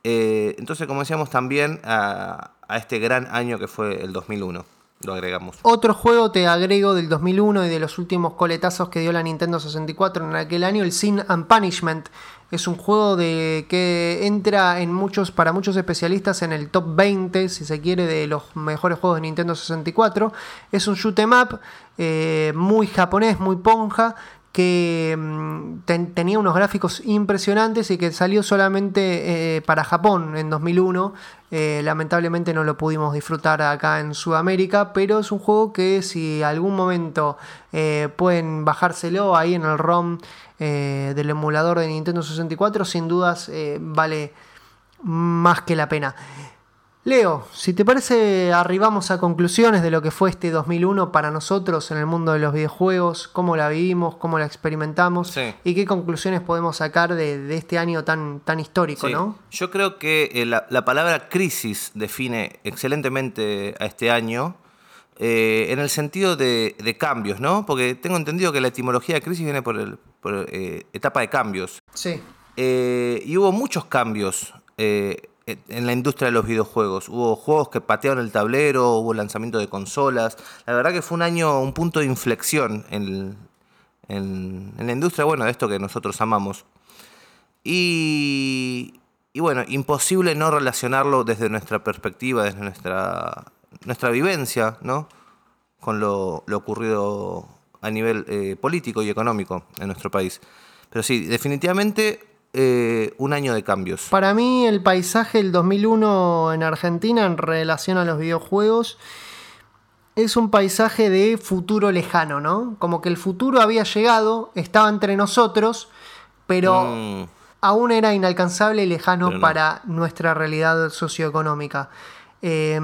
Eh, entonces, como decíamos también, a, este gran año que fue el 2001, lo agregamos.
Otro juego te agrego del 2001 y de los últimos coletazos que dio la Nintendo 64 en aquel año, el Sin and Punishment. Es un juego de que entra en muchos, para muchos especialistas en el top 20, si se quiere, de los mejores juegos de Nintendo 64. Es un shoot 'em up eh, muy japonés, muy ponja, que mm, ten- tenía unos gráficos impresionantes y que salió solamente eh, para Japón en 2001. Eh, lamentablemente no lo pudimos disfrutar acá en Sudamérica, pero es un juego que si algún momento eh, pueden bajárselo ahí en el ROM del emulador de Nintendo 64, sin dudas vale más que la pena. Leo, si te parece, arribamos a conclusiones de lo que fue este 2001 para nosotros en el mundo de los videojuegos, cómo la vivimos, cómo la experimentamos
Sí.
y qué conclusiones podemos sacar de, de este año tan, tan histórico,
Sí.
¿no?
Yo creo que eh, la, la palabra crisis define excelentemente a este año. eh, en el sentido de, de cambios, ¿no? Porque tengo entendido que la etimología de crisis viene por, el, por eh, etapa de cambios.
Sí.
Y hubo muchos cambios eh, en la industria de los videojuegos. Hubo juegos que patearon el tablero, hubo lanzamiento de consolas. La verdad que fue un año, un punto de inflexión en, en- en la industria, bueno, de esto que nosotros amamos. Y, y bueno, imposible no relacionarlo desde nuestra perspectiva, desde nuestra, nuestra vivencia, ¿no? Con lo, lo ocurrido a nivel eh, político y económico en nuestro país. Pero sí, definitivamente eh, un año de cambios.
Para mí el paisaje del 2001 en Argentina en relación a los videojuegos es un paisaje de futuro lejano, ¿no? Como que el futuro había llegado, estaba entre nosotros, pero
Mm,
aún era inalcanzable y lejano
no.
para nuestra realidad socioeconómica. Eh,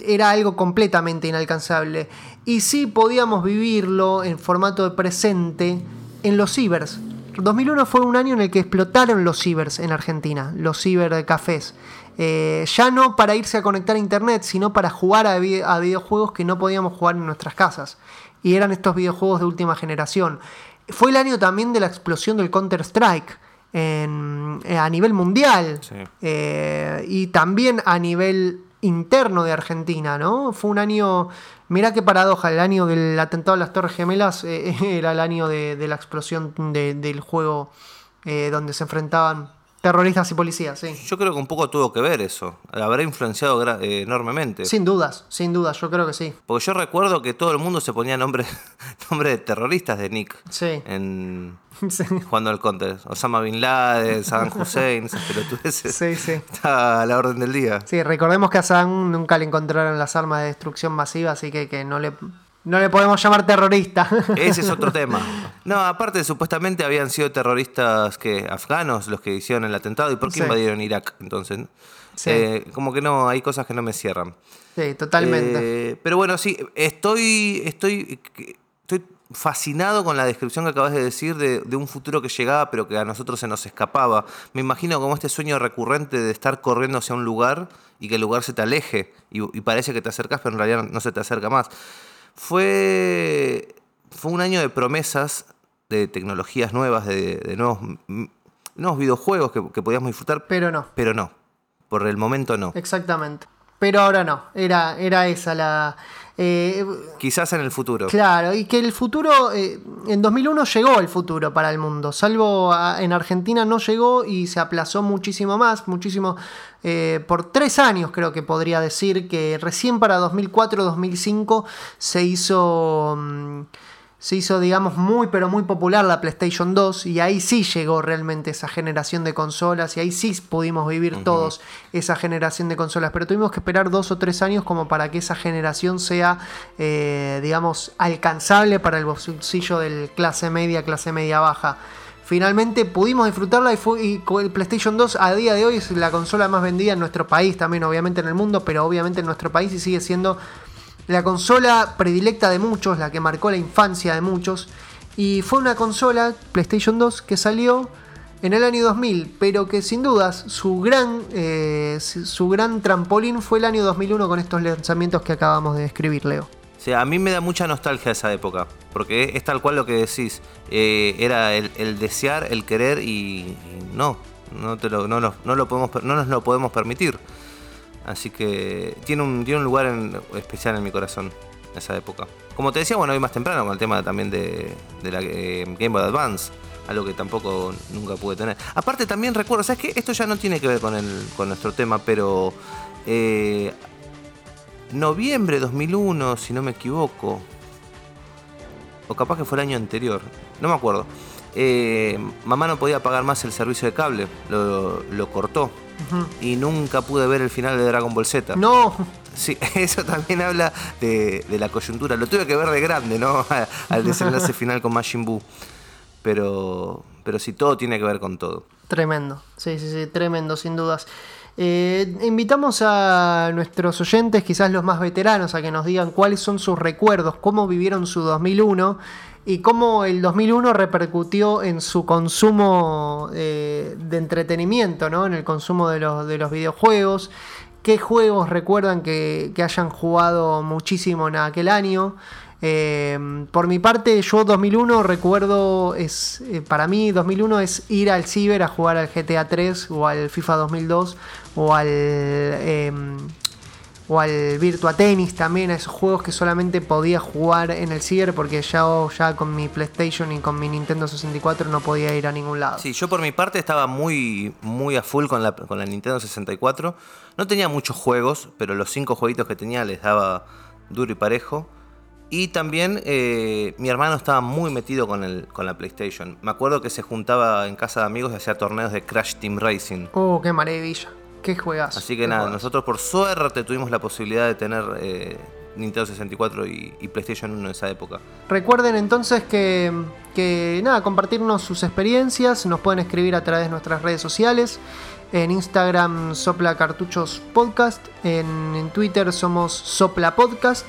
era algo completamente inalcanzable. Y sí podíamos vivirlo en formato de presente en los cibers. 2001 fue un año en el que explotaron los cibers en Argentina, los cibercafés. Eh, ya no para irse a conectar a internet, sino para jugar a, vi- a videojuegos que no podíamos jugar en nuestras casas. Y eran estos videojuegos de última generación. Fue el año también de la explosión del Counter-Strike en- eh, a nivel mundial
Sí.
eh, y también a nivel interno de Argentina, ¿no? Fue un año, mirá qué paradoja, el año del atentado a las Torres Gemelas eh, era el año de, la explosión de- del juego eh, donde se enfrentaban terroristas y policías, sí.
yo creo que un poco tuvo que ver eso. Habrá influenciado eh, enormemente.
Sin dudas, sin dudas, yo creo que sí.
Porque yo recuerdo que todo el mundo se ponía nombre, nombre de terroristas de Nick.
Sí.
En,
Sí,
jugando al counter. Osama Bin Laden, Saddam Hussein, esas pelotudeces.
sí. sí.
Está a la orden del día.
Sí, recordemos que a Saddam nunca le encontraron las armas de destrucción masiva, así que, que no, le, no le podemos llamar terrorista.
Ese es otro tema. No, aparte, supuestamente habían sido terroristas que afganos los que hicieron el atentado. ¿Y por qué
Sí.
invadieron Irak entonces?
Sí.
Eh, como que no, hay cosas que no me cierran.
sí, totalmente.
Eh, pero bueno, sí, estoy, estoy, estoy fascinado con la descripción que acabas de decir de, de un futuro que llegaba, pero que a nosotros se nos escapaba. Me imagino como este sueño recurrente de estar corriendo hacia un lugar y que el lugar se te aleje y, y parece que te acercas, pero en realidad no se te acerca más. Fue, fue un año de promesas, de tecnologías nuevas, de, de nuevos, nuevos videojuegos que, que podíamos disfrutar,
Pero no.
pero no. Por el momento no.
Exactamente. Pero ahora no. Era, era esa la. Eh,
Quizás en el futuro.
claro, y que el futuro. eh, en 2001 llegó el futuro para el mundo. Salvo a- en Argentina no llegó y se aplazó muchísimo más. Muchísimo. eh, por tres años creo que podría decir que recién para 2004-2005 se hizo. mm, se hizo, digamos, muy pero muy popular la PlayStation 2 y ahí sí llegó realmente esa generación de consolas y ahí sí pudimos vivir todos esa generación de consolas, pero tuvimos que esperar dos o tres años como para que esa generación sea, eh, digamos, alcanzable para el bolsillo del clase media, clase media baja. Finalmente pudimos disfrutarla y, fue, y el PlayStation 2 a día de hoy es la consola más vendida en nuestro país, también obviamente en el mundo, pero obviamente en nuestro país y sigue siendo la consola predilecta de muchos, la que marcó la infancia de muchos. Y fue una consola, PlayStation 2, que salió en el año 2000, pero que sin dudas su gran, eh, su gran trampolín fue el año 2001 con estos lanzamientos que acabamos de describir, Leo.
Sea, a mí me da mucha nostalgia esa época, porque es tal cual lo que decís. Eh, era el, desear, el querer y, no, no, te lo, no, no, lo podemos, no nos lo podemos permitir. Así que tiene un, tiene un lugar especial en mi corazón esa época. Como te decía, bueno, hoy más temprano con el tema también de, la eh, Game Boy Advance, algo que tampoco nunca pude tener. Aparte también recuerdo, ¿sabes qué? Esto ya no tiene que ver con, el, con nuestro tema, pero eh, noviembre 2001, si no me equivoco, o capaz que fue el año anterior, no me acuerdo. Eh, mamá no podía pagar más el servicio de cable, lo, cortó. Y nunca pude ver el final de Dragon Ball Z.
No.
Sí, eso también habla de, la coyuntura. Lo tuve que ver de grande, ¿no? Al desenlace final con Majin Buu. Pero, pero sí, todo tiene que ver con todo.
Tremendo, sí, sí, sí, tremendo, sin dudas. Eh, invitamos a nuestros oyentes, quizás los más veteranos, a que nos digan cuáles son sus recuerdos, cómo vivieron su 2001 y cómo el 2001 repercutió en su consumo eh, de entretenimiento, ¿no? en el consumo de los, de los videojuegos. ¿Qué juegos recuerdan que, que hayan jugado muchísimo en aquel año? Eh, por mi parte, yo 2001 recuerdo, es eh, para mí 2001 es ir al ciber a jugar al GTA 3 o al FIFA 2002 o al, em, o al Virtua Tennis también, a esos juegos que solamente podía jugar en el ciber porque ya, ya con mi PlayStation y con mi Nintendo 64 no podía ir a ningún lado.
Sí, yo por mi parte estaba muy, muy a full con la, con la Nintendo 64. No tenía muchos juegos, pero los cinco jueguitos que tenía les daba duro y parejo. Y también eh, mi hermano estaba muy metido con, el, con la PlayStation. Me acuerdo que se juntaba en casa de amigos y hacía torneos de Crash Team Racing.
Oh, qué maravilla. Qué juegas.
Así que nada, nosotros por suerte tuvimos la posibilidad de tener eh, Nintendo 64 y, PlayStation 1 en esa época.
Recuerden entonces que, que, nada, compartirnos sus experiencias. Nos pueden escribir a través de nuestras redes sociales. En Instagram Sopla Cartuchos Podcast. En, en Twitter somos Sopla Podcast.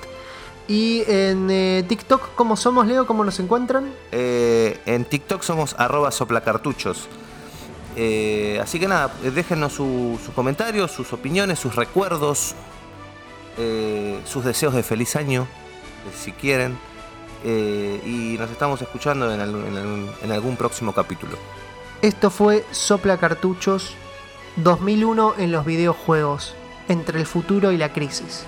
Y en eh, TikTok, ¿cómo somos, Leo? ¿Cómo nos encuentran?
Eh, en TikTok somos arroba soplacartuchos. Eh, así que nada, déjenos sus comentarios, sus opiniones, sus recuerdos, sus deseos de feliz año, si quieren. y nos estamos escuchando en, en algún próximo capítulo.
Esto fue Sopla Cartuchos 2001 en los videojuegos, entre el futuro y la crisis.